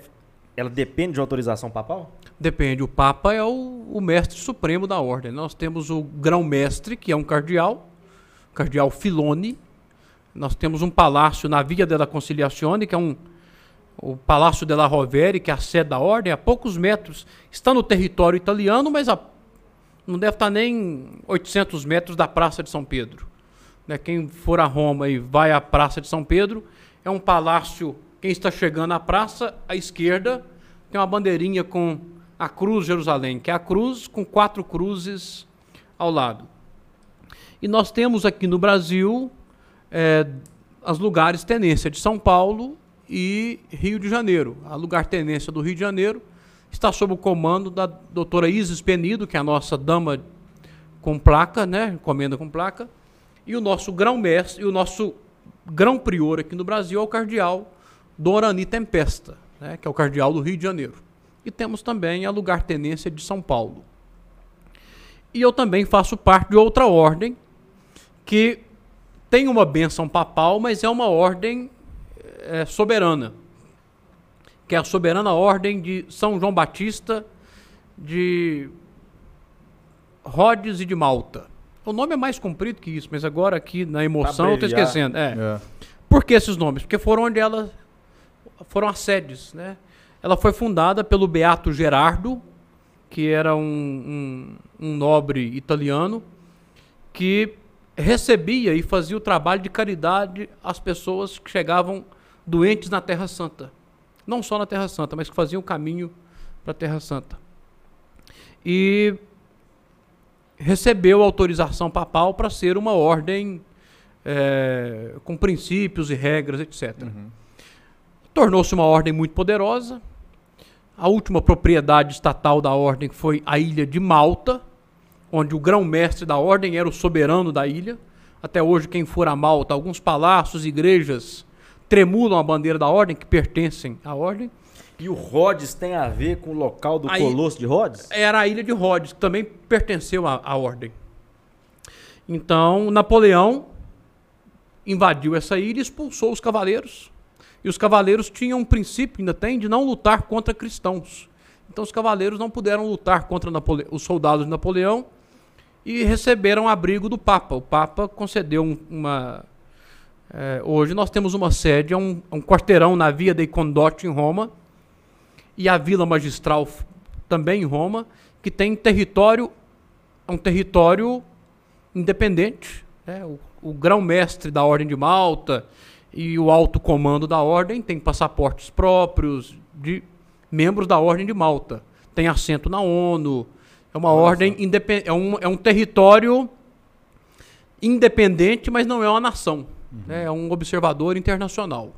Ela depende de autorização papal? Depende. O Papa é o, o mestre supremo da ordem. Nós temos o grão-mestre, que é um cardeal, cardeal Filone. Nós temos um palácio na Via della Conciliazione, que é um o Palácio della Rovere, que é a sede da ordem, a poucos metros. Está no território italiano, mas a, não deve estar nem 800 metros da Praça de São Pedro. Né? Quem for a Roma e vai à Praça de São Pedro, é um palácio quem está chegando à praça, à esquerda, tem uma bandeirinha com a cruz Jerusalém, que é a cruz com quatro cruzes ao lado. E nós temos aqui no Brasil é, as lugares tenência de São Paulo e Rio de Janeiro. A lugar tenência do Rio de Janeiro está sob o comando da doutora Isis Penido, que é a nossa dama com placa, né, encomenda com placa, e o nosso grão-mestre, e o nosso grão-prior aqui no Brasil é o cardeal Dorani Tempesta, né, que é o cardeal do Rio de Janeiro. E temos também a lugar-tenência de São Paulo. E eu também faço parte de outra ordem que tem uma benção papal, mas é uma ordem é, soberana, que é a soberana ordem de São João Batista de Rhodes e de Malta. O nome é mais comprido que isso, mas agora aqui na emoção eu estou esquecendo. É. é. Por que esses nomes? Porque foram onde ela foram as sedes. Né? Ela foi fundada pelo Beato Gerardo, que era um, um, um nobre italiano, que recebia e fazia o trabalho de caridade às pessoas que chegavam doentes na Terra Santa. Não só na Terra Santa, mas que faziam o caminho para a Terra Santa. E recebeu autorização papal para ser uma ordem é, com princípios e regras, etc. Uhum. Tornou-se uma ordem muito poderosa. A última propriedade estatal da ordem foi a ilha de Malta, onde o grão-mestre da ordem era o soberano da ilha. Até hoje, quem for a Malta, alguns palácios, igrejas tremulam a bandeira da ordem, que pertencem à ordem. E o Rhodes tem a ver com o local do a Colosso de Rhodes? Era a ilha de Rhodes, que também pertenceu à, à ordem. Então, Napoleão invadiu essa ilha e expulsou os cavaleiros e os cavaleiros tinham um princípio, ainda tem, de não lutar contra cristãos. Então os cavaleiros não puderam lutar contra Napole os soldados de Napoleão e receberam abrigo do Papa. O Papa concedeu um- uma. é, hoje nós temos uma sede, é um, um quarteirão na Via dei Condotti, em Roma, e a Vila Magistral também em Roma, que tem território, é um território independente. né? O, o grão-mestre da Ordem de Malta e o alto comando da Ordem têm passaportes próprios de membros da Ordem de Malta. Tem assento na ONU. É uma ordem independente. É um, é um território independente, mas não é uma nação. né? É um observador internacional.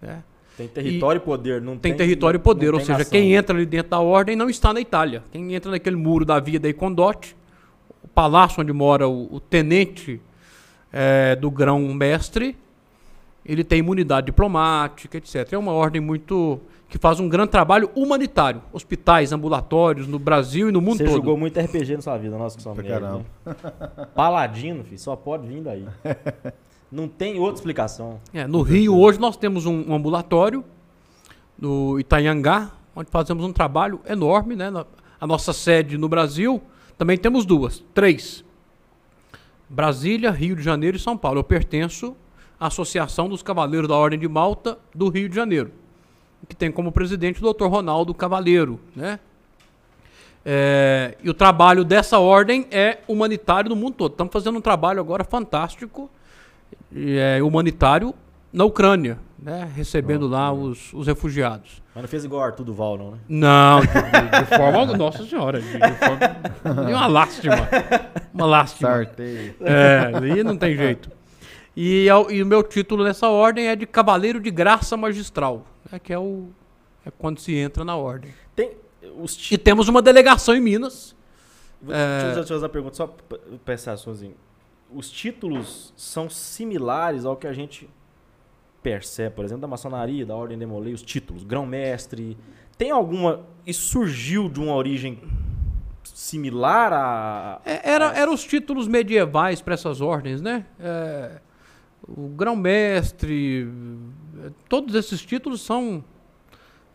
né? Tem território e poder, não Tem tem. território e poder, ou tem seja, nação. quem entra ali dentro da ordem não está na Itália. Quem entra naquele muro da Via dei Condotti, o palácio onde mora o, o tenente eh, do grão-mestre, ele tem imunidade diplomática, etc. É uma ordem muito que faz um grande trabalho humanitário. Hospitais, ambulatórios no Brasil e no mundo Você todo. jogou muito RPG na sua vida, nossa, que merda, caramba. né? Paladino, filho, só pode vir daí. Não tem outra explicação. É, no Rio, hoje, nós temos um, um ambulatório no Itanhangá, onde fazemos um trabalho enorme. Né? Na- A nossa sede no Brasil, também temos duas, três. Brasília, Rio de Janeiro e São Paulo. Eu pertenço Associação dos Cavaleiros da Ordem de Malta do Rio de Janeiro, que tem como presidente o Dr. Ronaldo Cavaleiro. Né? É, e o trabalho dessa ordem é humanitário no mundo todo. Estamos fazendo um trabalho agora fantástico e é, humanitário na Ucrânia, né? recebendo lá os, os refugiados. Mas não fez igual Arthur Duval, não, né? Não, de, de- de forma. Nossa Senhora, de, de forma. de uma lástima. Uma lástima. Sorteio. É, ali não tem jeito. E, é o- e o meu título nessa ordem é de Cavaleiro de Graça Magistral, né? que é, o, é quando se entra na ordem. Tem os E temos uma delegação em Minas. Deixa eu deixa eu fazer uma pergunta, só pensar sozinho. Os títulos são similares ao que a gente percebe, por exemplo, da maçonaria, da Ordem de Molay, os títulos, grão-mestre. Tem alguma. Isso surgiu de uma origem similar a. É, era, eram os títulos medievais para essas ordens, né? É, o grão-mestre, todos esses títulos são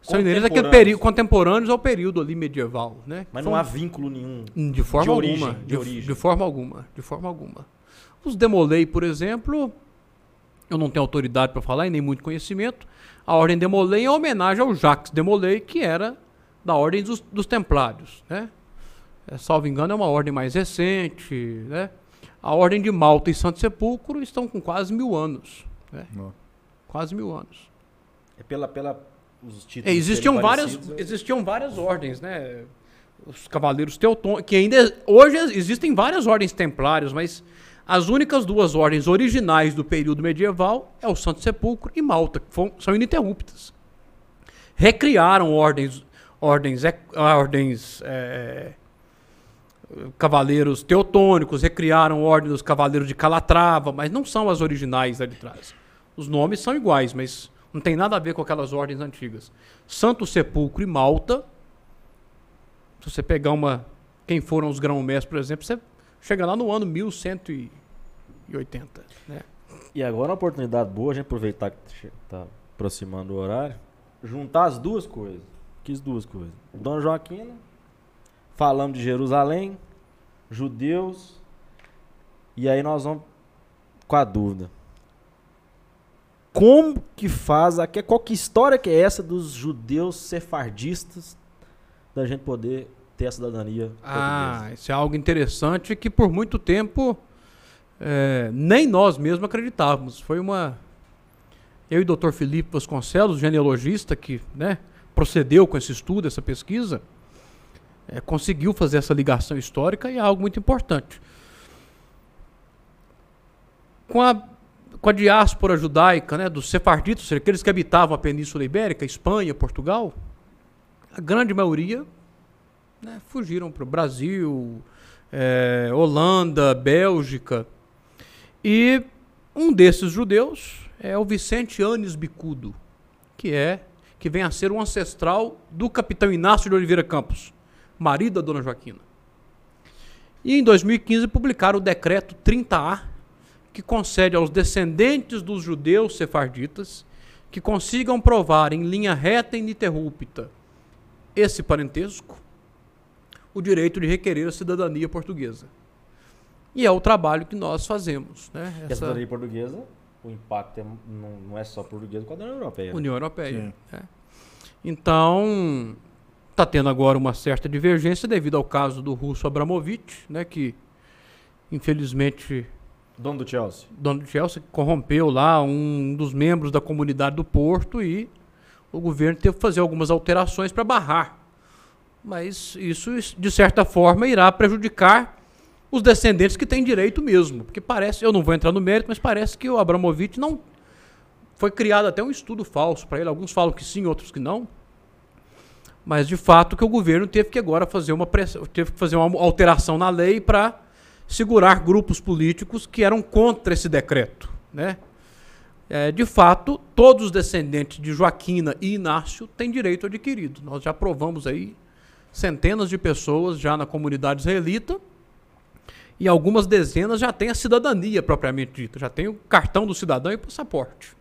são inerentes àquele período contemporâneos ao período ali medieval, né? Mas São- não há vínculo nenhum. de forma de origem, alguma, de origem. de forma alguma, de forma alguma. Os Demolei, por exemplo, eu não tenho autoridade para falar e nem muito conhecimento. A ordem Demolei é homenagem ao Jacques Demolay, que era da ordem dos, dos Templários, né? É, salvo engano, é uma ordem mais recente, né? A ordem de Malta e Santo Sepulcro estão com quase mil anos, né? Quase mil anos. É pela. pela os É, títulos. existiam, serem várias, parecidos, é- existiam várias ordens, né? Os cavaleiros teutônicos, que ainda hoje existem várias ordens templárias, mas as únicas duas ordens originais do período medieval é o Santo Sepulcro e Malta, que fom- são ininterruptas. Recriaram ordens, ordens, ordens é, cavaleiros teutônicos, recriaram a ordem dos cavaleiros de Calatrava, mas não são as originais ali de trás. Os nomes são iguais, mas não tem nada a ver com aquelas ordens antigas. Santo Sepulcro e Malta. Se você pegar uma. Quem foram os grão-mestres, por exemplo, você chega lá no ano 1180. Né? E agora uma oportunidade boa, a gente aproveitar que che- tá aproximando o horário, juntar as duas coisas. Que as duas coisas? Dona Joaquina, falamos de Jerusalém, judeus, e aí nós vamos com a dúvida. Como que faz, qual que história que é essa dos judeus sefardistas da gente poder ter a cidadania Ah, portuguesa? isso é algo interessante que por muito tempo é, nem nós mesmos acreditávamos. Foi uma. Eu e o Dr. Felipe Vasconcelos, genealogista, que né, procedeu com esse estudo, essa pesquisa, é, conseguiu fazer essa ligação histórica e é algo muito importante. Com a, com a diáspora judaica, né, dos seja, aqueles que habitavam a Península Ibérica, Espanha, Portugal, a grande maioria né, fugiram para o Brasil, eh, Holanda, Bélgica. E um desses judeus é o Vicente Anes Bicudo, que é que vem a ser o ancestral do capitão Inácio de Oliveira Campos, marido da dona Joaquina. E em 2015 publicaram o decreto 30A, que concede aos descendentes dos judeus sefarditas que consigam provar em linha reta e ininterrupta esse parentesco, o direito de requerer a cidadania portuguesa. E é o trabalho que nós fazemos. Né? E a cidadania portuguesa, o impacto é- não, não é só português com a União Europeia. né? União Europeia. Sim. é. Então, está tendo agora uma certa divergência devido ao caso do russo Abramovich, né, que infelizmente Dono do Chelsea. dono do Chelsea corrompeu lá um dos membros da comunidade do Porto e o governo teve que fazer algumas alterações para barrar. Mas isso, de certa forma, irá prejudicar os descendentes que têm direito mesmo. Porque parece, eu não vou entrar no mérito, mas parece que o Abramovich não. Foi criado até um estudo falso para ele. Alguns falam que sim, outros que não. Mas de fato que o governo teve que agora fazer uma pressão, teve que fazer uma alteração na lei para segurar grupos políticos que eram contra esse decreto, né? É, de fato, todos os descendentes de Joaquina e Inácio têm direito adquirido. Nós já provamos aí centenas de pessoas já na comunidade israelita e algumas dezenas já têm a cidadania propriamente dita, já tem o cartão do cidadão e o passaporte.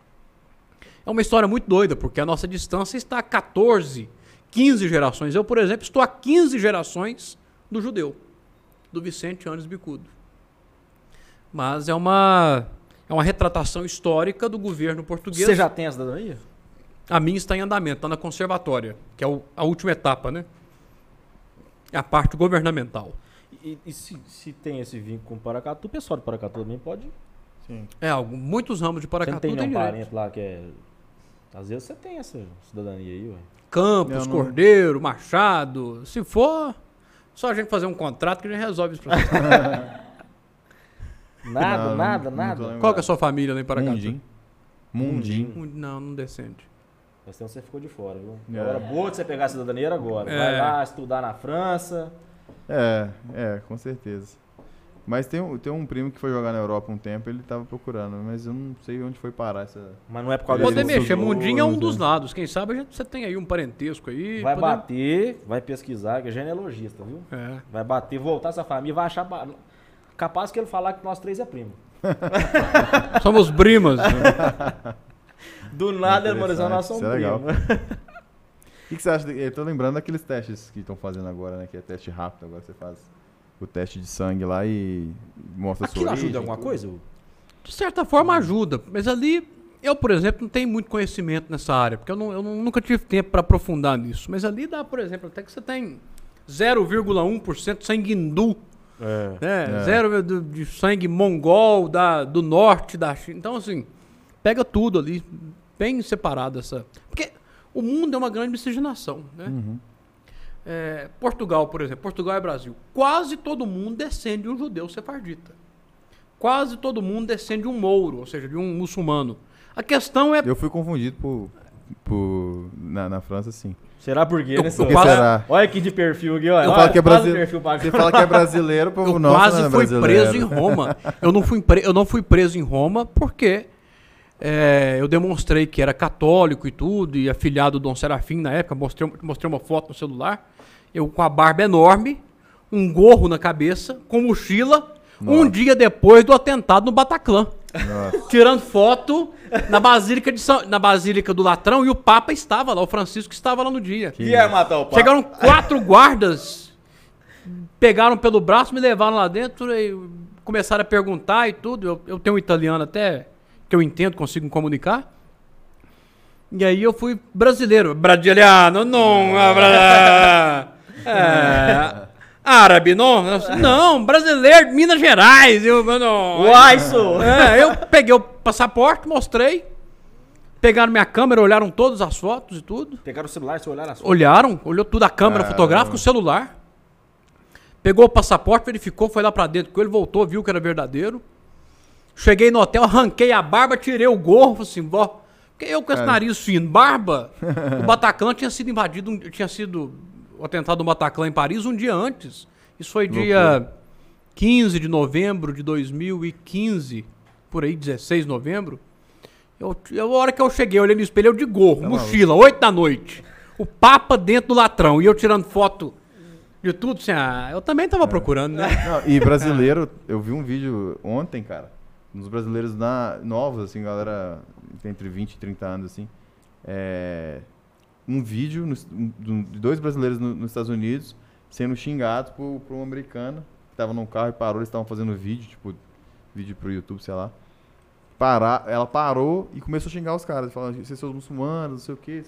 É uma história muito doida, porque a nossa distância está a 14, 15 gerações. Eu, por exemplo, estou a 15 gerações do judeu, do Vicente Anes Bicudo. Mas é uma, é uma retratação histórica do governo português. Você já tem a cidadania? A minha está em andamento, está na conservatória, que é o- a última etapa, né? É a parte governamental. E, e se, se tem esse vínculo com o Paracatu, o pessoal do Paracatu também pode. Sim. É, algum- muitos ramos de Você não Paracatu tem tem nenhum direito. parente lá que é. Às vezes você tem essa cidadania aí, ué. Campos, não- Cordeiro, Machado. Se for, só a gente fazer um contrato que a gente resolve isso pra você. Nada, Não, nada, não nada. Qual que é a sua família lá em Paracatu? Mundim. Mundim. Um- Não, não descende. Mas então você ficou de fora, viu? É. A hora boa de você pegar a cidadania era agora. É. Vai lá estudar na França. É, é, com certeza. Mas tem, um- tem um primo que foi jogar na Europa um tempo, ele tava procurando, mas eu não sei onde foi parar essa. Mas não é por causa Poder desse- mexer, Mundinho é um né? dos lados. Quem sabe a gente, você tem aí um parentesco aí. Vai podemos- bater, vai pesquisar, que é genealogista, viu? É. Vai bater, voltar essa família, vai achar. ba- Capaz que ele falar que nós três é primo. Somos primas. Do nada ele Interessante, mandou nós somos isso é primo. O que, que você acha? De, eu tô lembrando daqueles testes que estão fazendo agora, né? Que é teste rápido, agora você faz o teste de sangue lá e mostra a sua Aquilo origem, ajuda em alguma coisa? De certa forma ajuda, mas ali eu, por exemplo, não tenho muito conhecimento nessa área, porque eu, não- eu nunca tive tempo para aprofundar nisso. Mas ali dá, por exemplo, até que você tem 0,1% de sangue hindu, É. né? É. Zero de, de sangue mongol da, do norte da China. Então, assim, pega tudo ali, bem separado essa. Porque o mundo é uma grande miscigenação, né? Uhum. É, Portugal, por exemplo, Portugal e Brasil. Quase todo mundo descende de um judeu sefardita. Quase todo mundo descende de um mouro, ou seja, de um muçulmano. A questão é. Eu fui confundido por. por na, na França, sim. Será por quê, Eu- né, eu senhor? quase- será? Olha aqui de perfil aqui, olha. Eu falo que é brasileiro. Você fala que é brasileiro, o povo Eu nossa quase não é fui brasileiro. preso em Roma. Eu não fui, eu não fui preso em Roma porque é, eu demonstrei que era católico e tudo, e afiliado do Dom Serafim na época. Mostrei, mostrei uma foto no celular. Eu com a barba enorme, um gorro na cabeça, com mochila. Um Nossa. dia depois do atentado no Bataclan. Nossa. tirando foto na Basílica, de São- na Basílica do Latrão e o Papa estava lá, o Francisco estava lá no dia. E ia matar o pai. Chegaram quatro guardas, pegaram pelo braço, me levaram lá dentro e começaram a perguntar e tudo. Eu, eu tenho um italiano até que eu entendo, consigo me comunicar. E aí eu fui brasileiro. Brasiliano, não. bra- É, árabe, não. Não, brasileiro, Minas Gerais. Eu, não. Uai, sou. É, eu peguei o passaporte, mostrei. Pegaram minha câmera, olharam todas as fotos e tudo. Pegaram o celular, se olhar as fotos. Olharam, olhou tudo a câmera Caramba. fotográfica, o celular. Pegou o passaporte, verificou, foi lá pra dentro com ele, voltou, viu que era verdadeiro. Cheguei no hotel, arranquei a barba, tirei o gorro, falei assim, vó. Porque eu com esse Cara. nariz fino, barba, o Bataclan tinha sido invadido, um- tinha sido o atentado do Bataclan em Paris um dia antes. Isso foi dia 15 de novembro de 2015, por aí, 16 de novembro. Eu, eu, a hora que eu cheguei, eu olhei no espelho, eu de gorro, Tá mochila, 8 da noite. O Papa dentro do latrão. E eu tirando foto de tudo, assim, ah, eu também É. tava procurando, né? Não, e brasileiro, eu vi um vídeo ontem, cara, uns brasileiros na, novos, assim, galera entre 20 e 30 anos, assim. É, um vídeo no- um- de dois brasileiros no- nos Estados Unidos sendo xingados por, por um americano tava num carro e parou, eles estavam fazendo vídeo, tipo, vídeo pro YouTube, sei lá. Parar, ela parou e começou a xingar os caras. Falando, vocês são muçulmanos, não sei o quê.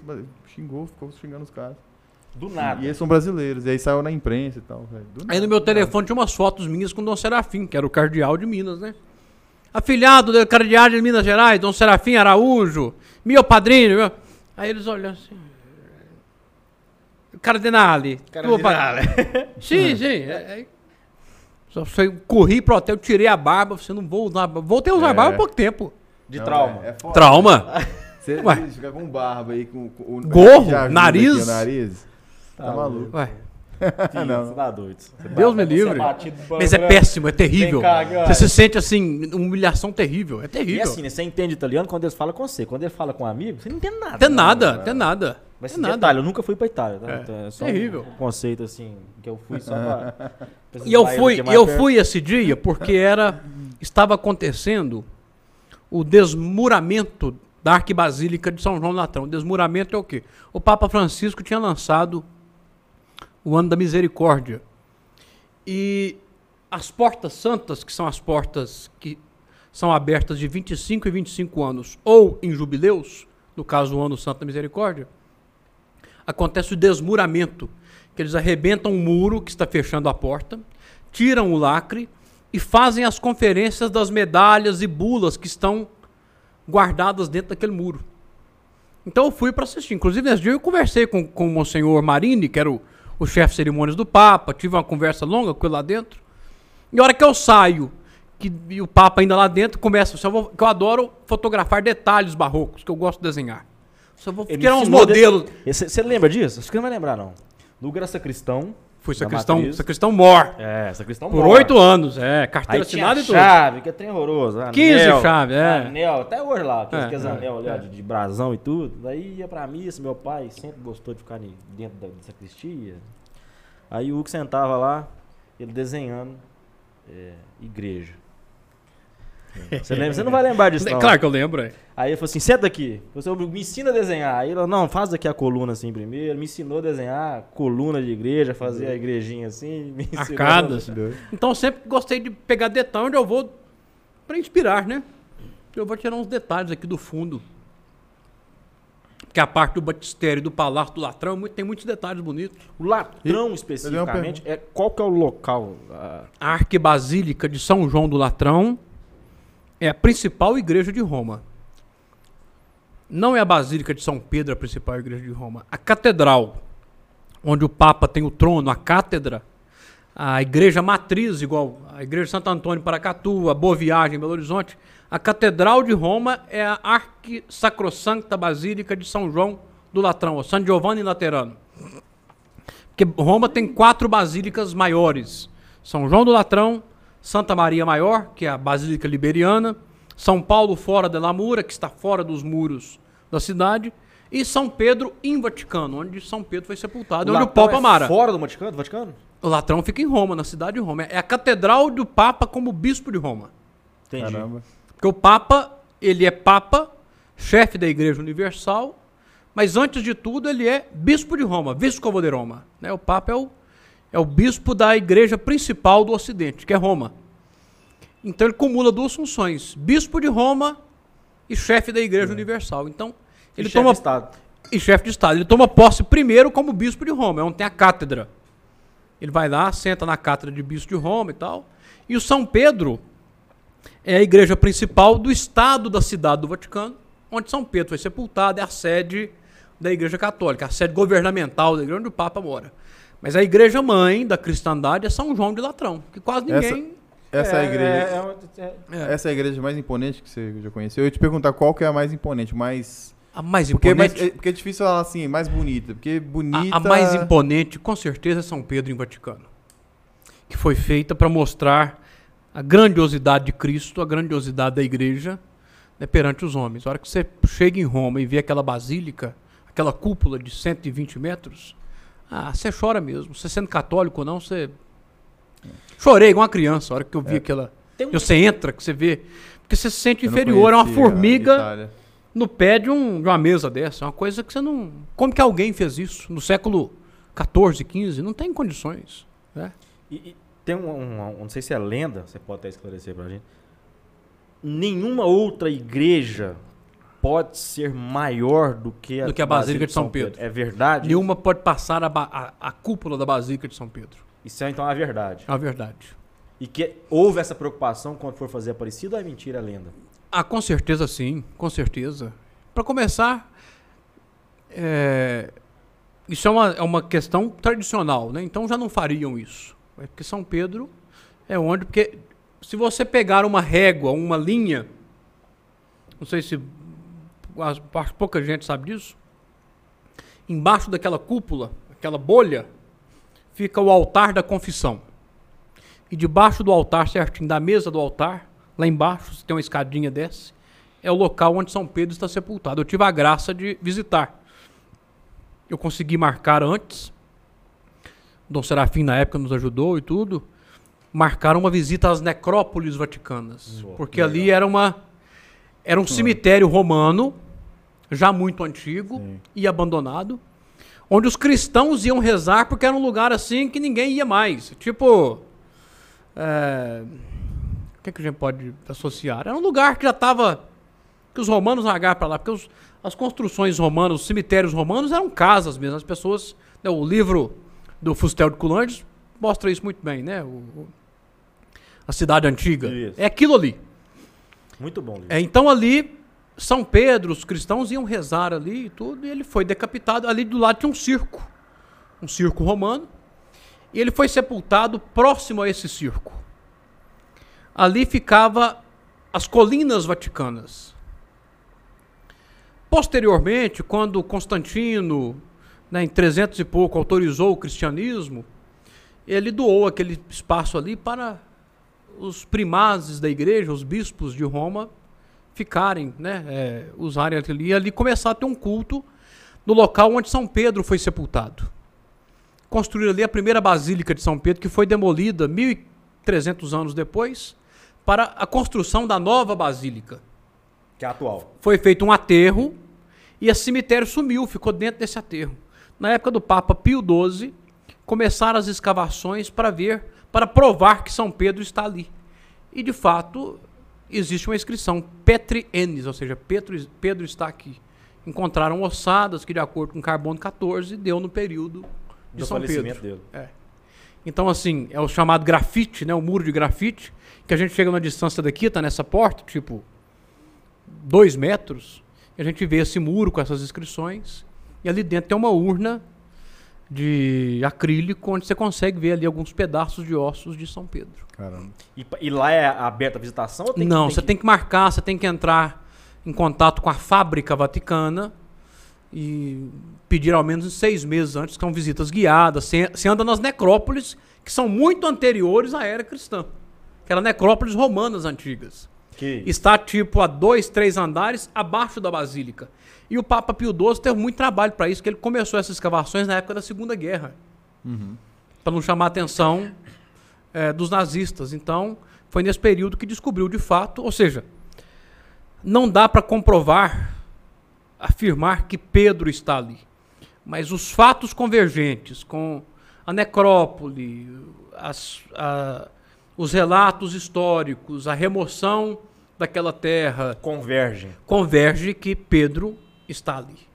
Xingou, ficou xingando os caras. Do nada. E eles são brasileiros. E aí saiu na imprensa e tal. Do Aí nada, no meu telefone tinha umas fotos minhas com Dom Serafim, que era o cardeal de Minas, né? Afilhado do cardeal de Minas Gerais, Dom Serafim Araújo, meu padrinho. Meu... Aí eles olham assim. Cardenale. tuo pa- Sim, sim. é- é- Só foi, corri pro hotel, tirei a barba, você não vou usar. Voltei a usar É. barba há pouco tempo. De Não, trauma. É, é. Trauma. Você Ué. fica com barba aí, com, com o Gorro, nariz. aqui o nariz. Tá, maluco. Ué, Filho, Não. Você tá doido. Você Deus bate- me livre. no mas é péssimo, é terrível. Cá. Você se sente assim, humilhação terrível. É E terrível. assim, né, você entende italiano quando eles falam com você. Quando ele fala com um amigo, você não entende nada. Tem nada, tem nada. Mas esse nada. detalhe, eu nunca fui pra Itália, tá? É, Então é só terrível. um conceito assim, que eu fui só pra... E eu fui, mais eu perto. fui esse dia porque era estava acontecendo o desmuramento da Arquibasílica de São João do Latrão. O desmuramento é o quê? O Papa Francisco tinha lançado o Ano da Misericórdia. E as portas santas, que são as portas que são abertas de 25 e 25 anos, ou em jubileus, no caso o Ano Santo da Misericórdia, acontece o desmuramento, que eles arrebentam o muro que está fechando a porta, tiram o lacre e fazem as conferências das medalhas e bulas que estão guardadas dentro daquele muro. Então eu fui para assistir. Inclusive, nesse dia eu conversei com, com o Monsenhor Marini, que era o, o chefe de cerimônias do Papa, tive uma conversa longa com ele lá dentro. E a hora que eu saio, que, o Papa ainda lá dentro, começa, eu vou, que eu adoro fotografar detalhes barrocos, que eu gosto de desenhar. Só vou Ele tirar uns modelos. Você lembra disso? Acho que não vai lembrar, não. Lugar era sacristão. Fui sacristão, matriz. sacristão mor. É, sacristão Por mor. oito anos, é. Aí Carteira tinha assinada e tudo. chave, que é trem horroroso. Anel, 15 chave, é. Anel, até hoje lá, aqueles, É, aqueles é, anel ali, ó, é. de, de brasão e tudo. Daí ia pra missa, meu pai sempre gostou de ficar dentro da, da sacristia. Aí o Hugo sentava lá, ele desenhando é, igreja. Você lembra? Você não vai lembrar disso, não. Claro que eu lembro, é. Aí ele falou assim: senta aqui, você me ensina a desenhar. Aí ele falou: não, faz aqui a coluna assim primeiro. Me ensinou a desenhar coluna de igreja, fazer a igrejinha assim. Me Arcadas. Então eu sempre gostei de pegar detalhe onde eu vou para inspirar, né? Eu vou tirar uns detalhes aqui do fundo. Porque a parte do batistério e do palácio do latrão muito- tem muitos detalhes bonitos. O latrão, especificamente, é, qual que é o local? Ah, A Arquibasílica de São João do Latrão é a principal igreja de Roma. Não é a Basílica de São Pedro a principal igreja de Roma. A catedral, onde o Papa tem o trono, a cátedra, a igreja matriz, igual a igreja de Santo Antônio Paracatu, a Boa Viagem em Belo Horizonte. A catedral de Roma é a Arquissacrosancta Basílica de São João do Latrão, ou San Giovanni Laterano. Porque Roma tem quatro basílicas maiores: São João do Latrão, Santa Maria Maior, que é a Basílica Liberiana, São Paulo fora de Lamura, que está fora dos muros da cidade, e São Pedro em Vaticano, onde São Pedro foi sepultado, onde o Papa é Mara. Fora do Vaticano? Do Vaticano? O Latrão fica em Roma, na cidade de Roma. É a catedral do Papa como bispo de Roma. Entendi. Caramba. Porque o Papa, ele é Papa, chefe da Igreja Universal, mas antes de tudo ele é bispo de Roma, Vescovo de Roma. Né? O Papa é o, é o bispo da igreja principal do Ocidente, que é Roma. Então ele cumula duas funções, bispo de Roma e chefe da Igreja Universal. Então E ele chefe toma de Estado. e chefe de Estado. Ele toma posse primeiro como bispo de Roma, é onde tem a cátedra. Ele vai lá, senta na cátedra de bispo de Roma e tal. E o São Pedro é a igreja principal do Estado da cidade do Vaticano, onde São Pedro foi sepultado, é a sede da Igreja Católica, a sede governamental da igreja onde o Papa mora. Mas a igreja mãe da cristandade é São João de Latrão, que quase ninguém. Essa é, a igreja. É, é, é, É, Essa é a igreja mais imponente que você já conheceu. Eu ia te perguntar qual que é a mais imponente, mais. a mais Porque, é mais- imponente. é, porque é difícil falar assim, mais bonita. Porque bonita. A, a mais imponente, com certeza, é São Pedro em Vaticano. Que foi feita para mostrar a grandiosidade de Cristo, a grandiosidade da igreja né, perante os homens. A hora que você chega em Roma e vê aquela basílica, aquela cúpula de 120 metros, ah, você chora mesmo. Você sendo católico ou não, você. Chorei igual uma criança, a hora que eu vi É. aquela. Um- Você entra, que você vê. Porque você se sente Eu inferior, é uma formiga no pé de, um- de uma mesa dessa. É uma coisa que você não. Como que alguém fez isso no século XIV, XV? Não tem condições. Né? E, e tem um, um- um- não sei se é lenda, você pode até esclarecer pra gente. Nenhuma outra igreja pode ser maior do que a, Do que a Basílica de São Pedro. É verdade? Nenhuma pode passar a, a- a cúpula da Basílica de São Pedro. Isso é então a verdade. A verdade. E que houve essa preocupação quando for fazer Aparecido ou é mentira, é lenda? Ah, com certeza sim, com certeza. Para começar, é, isso é uma, é uma questão tradicional, né? Então já não fariam isso. É Porque São Pedro é onde. Porque se você pegar uma régua, uma linha, não sei se pouca gente sabe disso, embaixo daquela cúpula, aquela bolha, fica o altar da confissão. E debaixo do altar, certinho, da mesa do altar, lá embaixo, você tem uma escadinha desce, é o local onde São Pedro está sepultado. Eu tive a graça de visitar. Eu consegui marcar antes. Dom Serafim, na época, nos ajudou e tudo. Marcaram uma visita às necrópolis vaticanas. Pô, porque que ali era uma era um cemitério romano, já muito antigo Sim. e abandonado, onde os cristãos iam rezar porque era um lugar assim que ninguém ia mais. Tipo, é, o que, que a gente pode associar? Era um lugar que já estava que os romanos largaram para lá, porque os- as construções romanas, os cemitérios romanos eram casas mesmo. As pessoas, né, o livro do Fustel de Coulanges mostra isso muito bem, né? O- o- a cidade antiga Isso. é aquilo ali. Muito bom, Livro. É, então ali, São Pedro, os cristãos iam rezar ali e tudo, e ele foi decapitado. Ali do lado tinha um circo, um circo romano, e ele foi sepultado próximo a esse circo. Ali ficava as colinas vaticanas. Posteriormente, quando Constantino, né, em 300 e pouco, autorizou o cristianismo, ele doou aquele espaço ali para os primazes da igreja, os bispos de Roma, ficarem, né, é, usarem ali, e ali começar a ter um culto no local onde São Pedro foi sepultado. Construíram ali a primeira basílica de São Pedro, que foi demolida 1.300 anos depois, para a construção da nova basílica. Que é atual. Foi feito um aterro e esse cemitério sumiu, ficou dentro desse aterro. Na época do Papa Pio XII, começaram as escavações para ver, para provar que São Pedro está ali. E de fato, existe uma inscrição Petri Enis, ou seja, Pedro, Pedro está aqui. Encontraram ossadas que, de acordo com carbono 14, deu no período de Do São Pedro. dele. Então, assim, é o chamado grafite, né? O muro de grafite, que a gente chega na distância daqui, tá nessa porta, tipo, dois metros, e a gente vê esse muro com essas inscrições, e ali dentro tem uma urna de acrílico, onde você consegue ver ali alguns pedaços de ossos de São Pedro. Caramba. E, e lá é aberta a visitação? Ou tem que- Não, tem você que- tem que marcar, você tem que entrar em contato com a fábrica vaticana e pedir ao menos seis meses antes, que são visitas guiadas. Você você anda nas necrópolis, que são muito anteriores à era cristã. Que eram necrópolis romanas antigas. Que Está tipo a dois, três andares abaixo da basílica. E o Papa Pio XII teve muito trabalho para isso, que ele começou essas escavações na época da Segunda Guerra. Para não chamar a atenção eh, dos nazistas. Então, foi nesse período que descobriu de fato, ou seja, não dá para comprovar, afirmar que Pedro está ali. Mas os fatos convergentes com a necrópole, as- a- os relatos históricos, a remoção daquela terra, convergem. converge que Pedro está ali.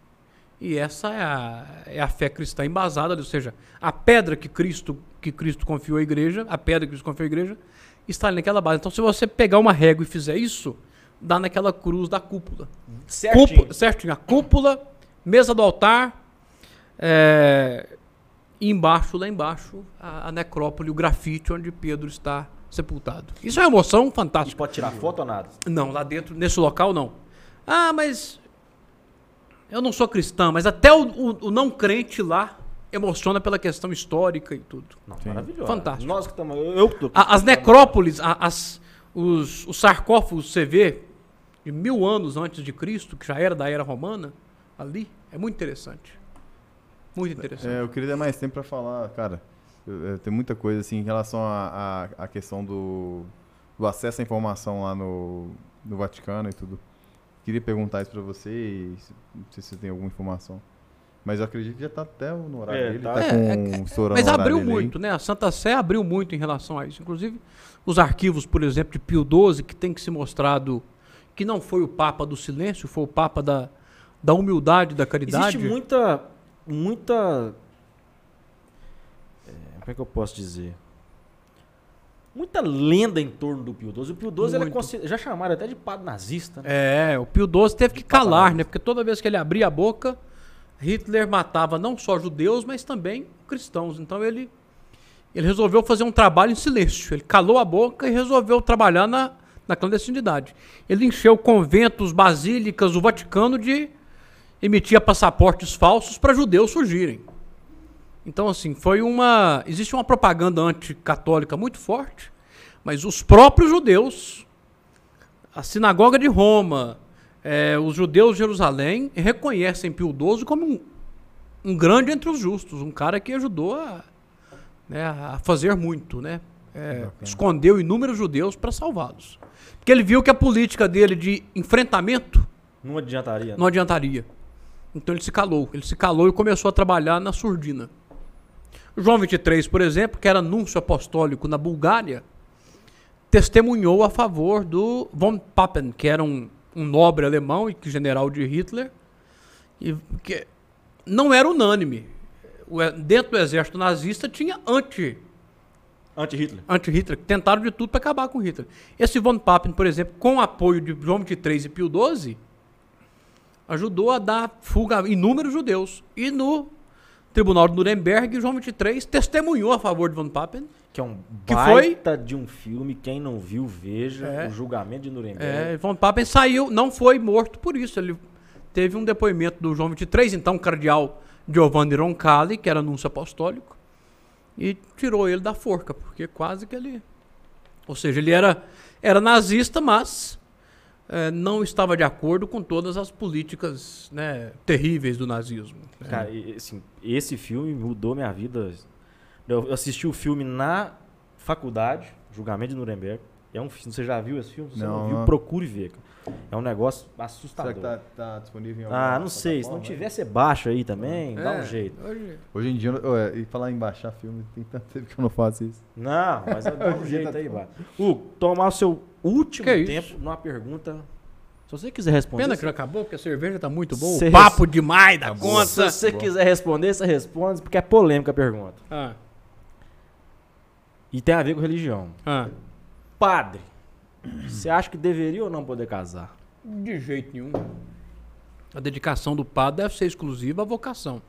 E essa é a, é a fé cristã embasada, ou seja, a pedra que Cristo, que Cristo confiou à igreja, a pedra que Cristo confiou à igreja, está ali naquela base. Então, se você pegar uma régua e fizer isso, dá naquela cruz da cúpula. Certinho. Cúpula, certinho. A cúpula, mesa do altar, é, e embaixo, lá embaixo, a, a necrópole, o grafite onde Pedro está sepultado. Isso é uma emoção E fantástica. pode tirar foto ou nada? Não, lá dentro, nesse local, não. Ah, mas eu não sou cristã, mas até o, o- o não crente lá emociona pela questão histórica e tudo. Não, maravilhoso. Fantástico. Nós que estamos. Eu, eu que tô. A- as necrópolis, a- as, os, os sarcófagos, você vê, de mil anos antes de Cristo, que já era da era romana, ali, é muito interessante. Muito interessante. É, eu queria ter mais tempo pra falar, cara. eu- eu- tem muita coisa assim em relação à à- à questão do, do acesso à informação lá no, no Vaticano e tudo. Queria perguntar isso pra você e se- não sei se você tem alguma informação. Mas eu acredito que já tá até no horário É, dele. tá. Tá, É, com é, é, estourando Mas abriu dele aí. muito, né? A Santa Sé abriu muito em relação a isso. Inclusive, os arquivos, por exemplo, de Pio XII, que tem que ser mostrado que não foi o Papa do silêncio, foi o Papa da, da humildade, da caridade. Existe muita. Muita. é, como é que eu posso dizer? Muita lenda em torno do Pio XII. O Pio XII ele é consider- já chamaram até de padre nazista. Né? É, o Pio XII teve que calar, né? Porque toda vez que ele abria a boca, Hitler matava não só judeus, mas também cristãos. Então ele, ele resolveu fazer um trabalho em silêncio. Ele calou a boca e resolveu trabalhar na, na clandestinidade. Ele encheu conventos, basílicas, o Vaticano de emitia passaportes falsos para judeus fugirem. Então, assim, foi uma. Existe uma propaganda anticatólica muito forte, mas os próprios judeus a sinagoga de Roma, eh, os judeus de Jerusalém reconhecem Pio XII como um, um grande entre os justos, um cara que ajudou a, né, a fazer muito, né? Bacana. escondeu inúmeros judeus para salvá-los. Porque ele viu que a política dele de enfrentamento Não adiantaria. não adiantaria. Então ele se calou. Ele se calou e começou a trabalhar na surdina. João 23, por exemplo, que era núncio apostólico na Bulgária, testemunhou a favor do von Papen, que era um, um nobre alemão e que general de Hitler, e que não era unânime. O dentro do exército nazista tinha anti Anti-Hitler. anti-Hitler, que tentaram de tudo para acabar com Hitler. Esse von Papen, por exemplo, com o apoio de João XXIII e Pio XII, ajudou a dar fuga a inúmeros judeus. E no Tribunal de Nuremberg, João XXIII testemunhou a favor de von Papen. Que é um baita de um filme. Quem não viu, veja. É. O julgamento de Nuremberg. É, von Papen saiu, não foi morto por isso. Ele teve um depoimento do João XXIII, então cardeal Giovanni Roncalli, que era núncio apostólico, e tirou ele da forca, porque quase que ele... Ou seja, ele era, era nazista, mas eh, não estava de acordo com todas as políticas né, terríveis do nazismo. né? Cara, assim, esse filme mudou minha vida. Eu assisti o filme na faculdade, Julgamento de Nuremberg. É um filme, você já viu esse filme? Se você não, Não, viu, não. procure ver. cara. É um negócio Será assustador. que tá, tá disponível em Ah, alguma não sei. Se não tiver, você baixa aí também, dá um É, jeito. hoje- Hoje em dia, eu- é, e falar em baixar filme, tem tanto tempo que eu não faço isso. Não, mas dá um jeito tá aí, vai. Hugo, tomar o seu último Que isso? tempo numa pergunta. Se você quiser responder. Pena que não acabou, porque a cerveja tá muito boa. Cê O papo demais da Tá boa. se conta. você quiser responder, você responde, porque é polêmica a pergunta. Ah, E tem a ver com religião. ah. Padre, você acha que deveria ou não poder casar? De jeito nenhum. A dedicação do padre deve ser exclusiva à vocação.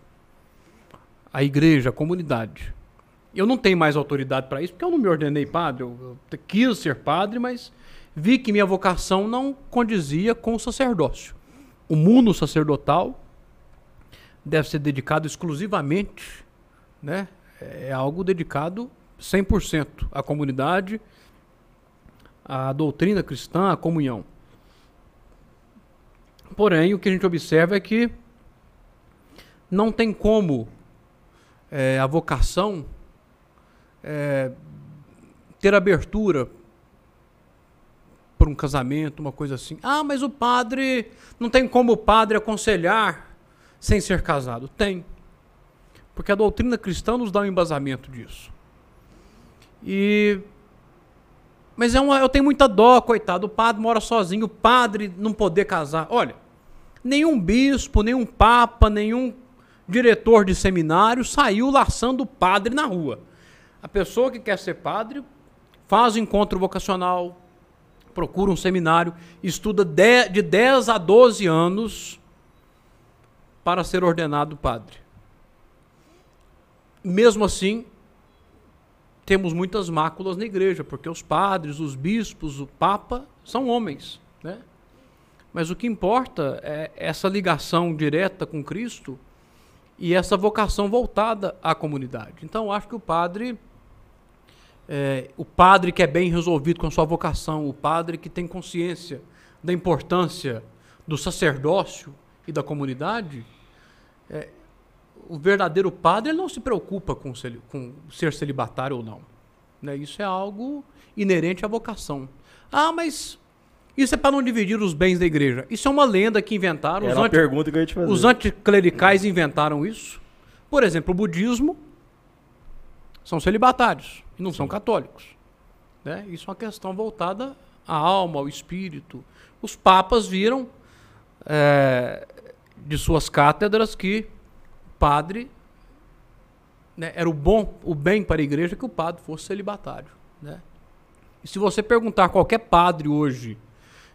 A igreja, a comunidade. Eu não tenho mais autoridade para isso, porque eu não me ordenei padre. Eu, eu quis ser padre, mas vi que minha vocação não condizia com o sacerdócio. O mundo sacerdotal deve ser dedicado exclusivamente, né? É algo dedicado 100% à comunidade, à doutrina cristã, à comunhão. Porém, o que a gente observa é que não tem como eh, a vocação eh, ter abertura por um casamento, uma coisa assim. Ah, mas o padre. Não tem como o padre aconselhar sem ser casado. Tem. Porque a doutrina cristã nos dá um embasamento disso. E. Mas é uma, eu tenho muita dó, coitado. O padre mora sozinho, o padre não poder casar. Olha, nenhum bispo, nenhum papa, nenhum diretor de seminário saiu laçando o padre na rua. A pessoa que quer ser padre faz o encontro vocacional, procura um seminário, estuda de, de 10 a 12 anos para ser ordenado padre. Mesmo assim, temos muitas máculas na igreja, porque os padres, os bispos, o papa são homens, né? Mas o que importa é essa ligação direta com Cristo e essa vocação voltada à comunidade. Então, acho que o padre, é, o padre que é bem resolvido com a sua vocação, o padre que tem consciência da importância do sacerdócio e da comunidade, é, o verdadeiro padre não se preocupa com, com ser celibatário ou não. Né? Isso é algo inerente à vocação. Ah, mas Isso é para não dividir os bens da igreja. Isso é uma lenda que inventaram. Era Os, uma anti, pergunta que eu ia te fazer. os anticlericais inventaram isso. Por exemplo, o budismo são celibatários e não são católicos. né? Isso é uma questão voltada à alma, ao espírito. Os papas viram é, de suas cátedras que o padre né, era o bom, o bem para a igreja que o padre fosse celibatário. Né? E se você perguntar a qualquer padre hoje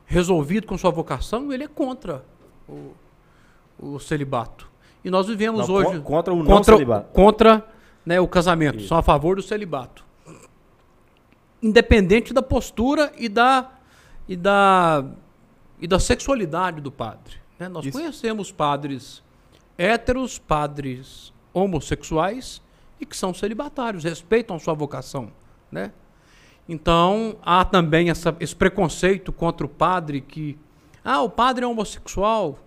resolvido com sua vocação, ele é contra o, o celibato. E nós vivemos Não, hoje con- contra o não contra, celibato. contra né, o casamento, Isso. são a favor do celibato. Independente da postura e da, e da, e da sexualidade do padre. né? Nós Isso. conhecemos padres héteros, padres homossexuais e que são celibatários, respeitam a sua vocação. Né? Então, há também essa- esse preconceito contra o padre que, ah, o padre é homossexual.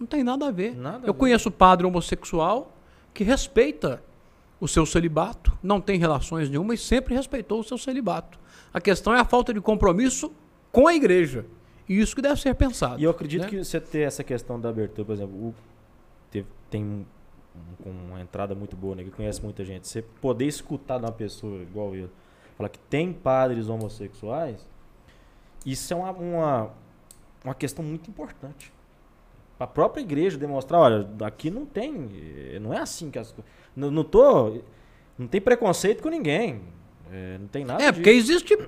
Não tem nada a ver. Nada a Eu ver. conheço padre homossexual que respeita o seu celibato, não tem relações nenhuma e sempre respeitou o seu celibato. A questão é a falta de compromisso com a igreja. E isso que deve ser pensado. E eu acredito né? que você ter essa questão da abertura, por exemplo, o- teve- tem um- um- uma entrada muito boa, né, que conhece muita gente. Você poder escutar de uma pessoa igual eu, falar que tem padres homossexuais, isso é uma, uma, uma questão muito importante. Para a própria igreja demonstrar, olha, aqui não tem, eh, não é assim que as coisas. Não, não tô, não tem preconceito com ninguém. eh, não tem nada É, disso. porque existe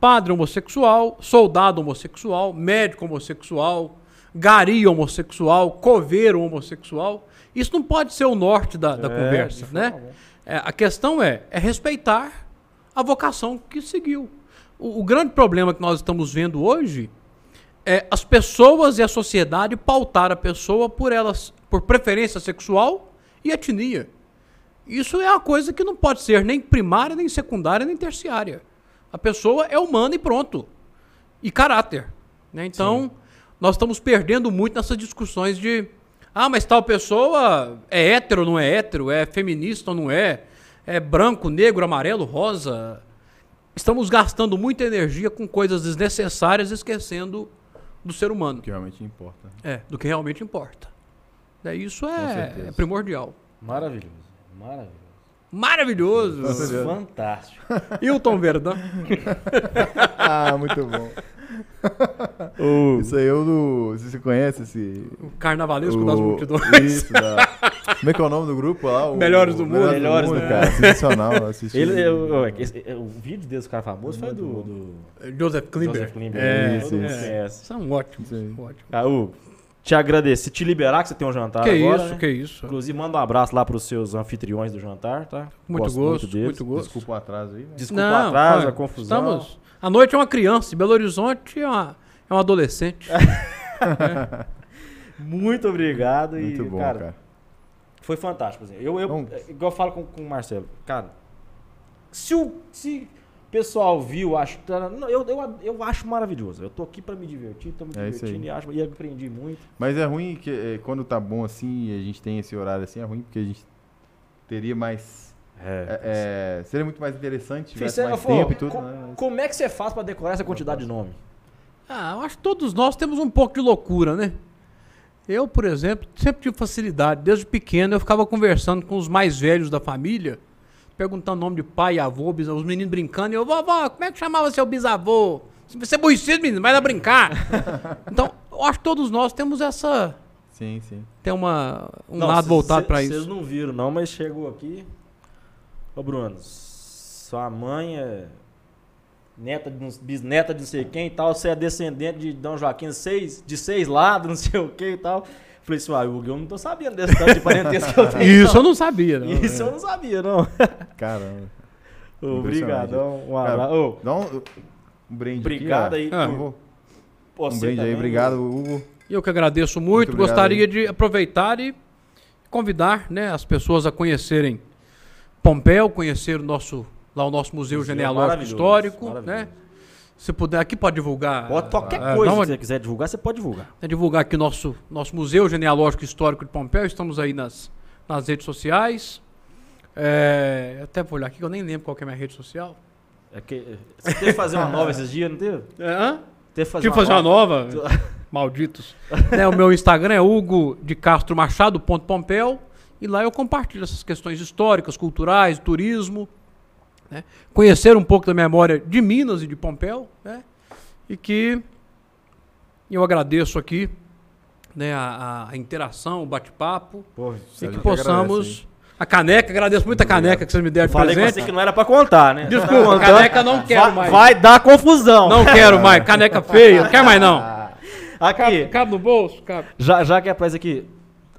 padre homossexual, soldado homossexual, médico homossexual, gari homossexual, coveiro homossexual. Isso não pode ser o norte da, da É, conversa, de né? É, a questão é, é respeitar a vocação que seguiu. O, o grande problema que nós estamos vendo hoje é as pessoas e a sociedade pautar a pessoa por elas, por preferência sexual e etnia. Isso é uma coisa que não pode ser nem primária, nem secundária, nem terciária. A pessoa é humana e pronto. E caráter. né? Então, nós estamos perdendo muito nessas discussões de ah, mas tal pessoa é hétero ou não é hétero, é feminista ou não é, é branco, negro, amarelo, rosa. Estamos gastando muita energia com coisas desnecessárias, esquecendo do ser humano. que realmente importa. É, do que realmente importa. É, isso é, é primordial. Maravilhoso. Maravilhoso. Maravilhoso. Maravilhoso. Fantástico. Hilton Verdão. ah, muito bom. O- Isso aí é o do. Se você conhece esse. O carnavalesco o- das multidões. Isso, da... Como é que é o nome do grupo lá? O- Melhores do Mundo. Melhores do cara. Sensacional. eu assisti. Ele, eu- eu- esse- é, o vídeo desse cara famoso foi do, do Joseph Klimber. Joseph Klimber. É, mundo isso. conhece. São ótimos. Isso ótimos. Ah, Hugo, te agradecer, te liberar que você tem um jantar Que agora, isso, né? que isso. Inclusive, manda um abraço lá pros seus anfitriões do jantar, tá? Muito Gosto gosto, deles. muito gosto. Desculpa o atraso aí. né? Desculpa o atraso, a confusão. Estamos... A noite é uma criança, em Belo Horizonte é uma, é um adolescente. Muito obrigado e, Muito bom, cara, cara. foi fantástico. Assim. Eu, eu, Então- é, igual eu falo com, com o Marcelo, cara, se o, se o pessoal viu, acho, tá- eu, eu, eu acho maravilhoso. Eu tô aqui pra me divertir, tô me É divertindo e, acho, e aprendi muito. Mas é ruim que é, quando tá bom assim e a gente tem esse horário assim, é ruim porque a gente teria mais. é, é, seria muito mais interessante, cê- mais pô, tempo e tudo, co- né? Como é que você faz pra decorar essa quantidade de nome? Ah, eu acho que todos nós temos um pouco de loucura, né? Eu, por exemplo, sempre tive facilidade. Desde pequeno eu ficava conversando com os mais velhos da família, perguntando o nome de pai, avô, bisavô, os meninos brincando. E eu, vovó, como é que chamava seu bisavô? Você é burricido, menino, vai lá brincar. então, eu acho que todos nós temos essa. Sim, sim. Tem uma, um Não, lado cê- voltado cê- pra Vocês isso. não viram, não, mas chegou aqui. Ô, Bruno, sua mãe é neta de uns- bisneta de não sei quem e tal. Você é descendente de Dom Joaquim seis, de seis lados, não sei o que e tal. Falei assim, uai, Hugo, eu não tô sabendo desse tanto de parentesco que eu tenho. Isso eu não. não sabia. Não. Isso eu não sabia, não. Caramba. Obrigadão, um abraço. Dá um, um brinde Obrigado aqui, aí. Ah. Por Um brinde aí, também, obrigado, Hugo. Eu que agradeço muito, Muito gostaria aí. de aproveitar e convidar né, as pessoas a conhecerem Pompéu, conhecer o nosso, lá o nosso Museu, Museu Genealógico maravilhoso, Histórico, maravilhoso. né? Se puder, aqui pode divulgar. Pode, qualquer ah, coisa uma- que você quiser divulgar, você pode divulgar. né, divulgar aqui o nosso, nosso Museu Genealógico Histórico de Pompéu. Estamos aí nas, nas redes sociais. É, até vou olhar aqui, que eu nem lembro qual é a minha rede social. É que, você teve que fazer uma nova esses dias, não teve? É, hã? Ter que fazer que fazer uma nova. Malditos. Né, o meu Instagram é Hugo de Castro Machado, ponto Pompeu. E lá eu compartilho essas questões históricas, culturais, turismo. Né, Conhecer um pouco da memória de Minas e de Pompeu. Né? E que eu agradeço aqui né, a, a interação, o bate-papo. E que possamos. a caneca, agradeço muito a caneca que vocês me deram de Falei com presente. você que não era pra contar, né? Desculpa, Tá caneca não quero vai, mais. Vai dar confusão. Não quero mais. Caneca feia, não quero mais não. Cabe, Aqui, cabe no bolso? Cabe. já, já que é pra isso aqui,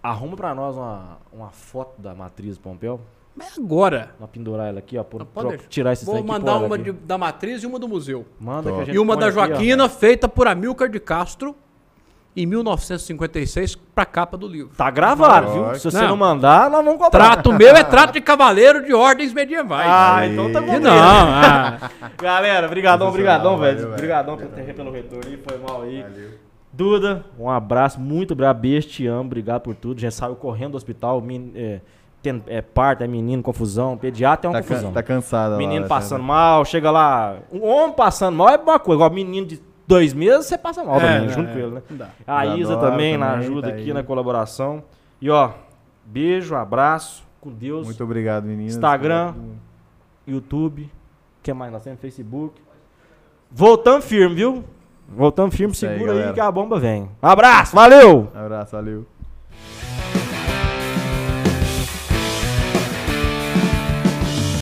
arruma pra nós uma, uma foto da matriz Pompeu. Mas agora. Vamos pendurar ela aqui, ó. Por, pro- tirar esse Vou aqui, mandar uma aqui. de- da matriz e uma do museu. Manda que a gente E uma da aqui. Joaquina, feita por Amilcar de Castro em 1956, pra capa do livro. Tá gravado, viu? Se você Não. não, mandar, nós vamos cobrar. Trato meu é trato de cavaleiro de ordens medievais. Ah, Aí. então tá bom. Não, ah. Galera, brigadão, brigadão, Valeu, velho. velho. Brigadão por ter pelo retorno aí, foi mal aí. Duda, um abraço, muito obrigado, beijo, te amo, obrigado por tudo. Já saiu correndo do hospital, men- é, tem, é parto, é menino, confusão, pediatra é uma Tá, can- confusão. tá cansada lá, menino né, passando mal, chega lá, um homem passando mal é uma coisa, igual menino de dois meses, você passa mal É, também, é, junto é. com ele, né? Dá. A Isa também na também, ajuda tá aqui aí. na colaboração. E ó, beijo, abraço, com Deus. Muito obrigado, meninas. Instagram. YouTube, que mais nós temos? Facebook. Voltamos firme, viu? Voltamos firme, aí, segura aí, galera. que a bomba vem. Abraço, valeu! Abraço, valeu.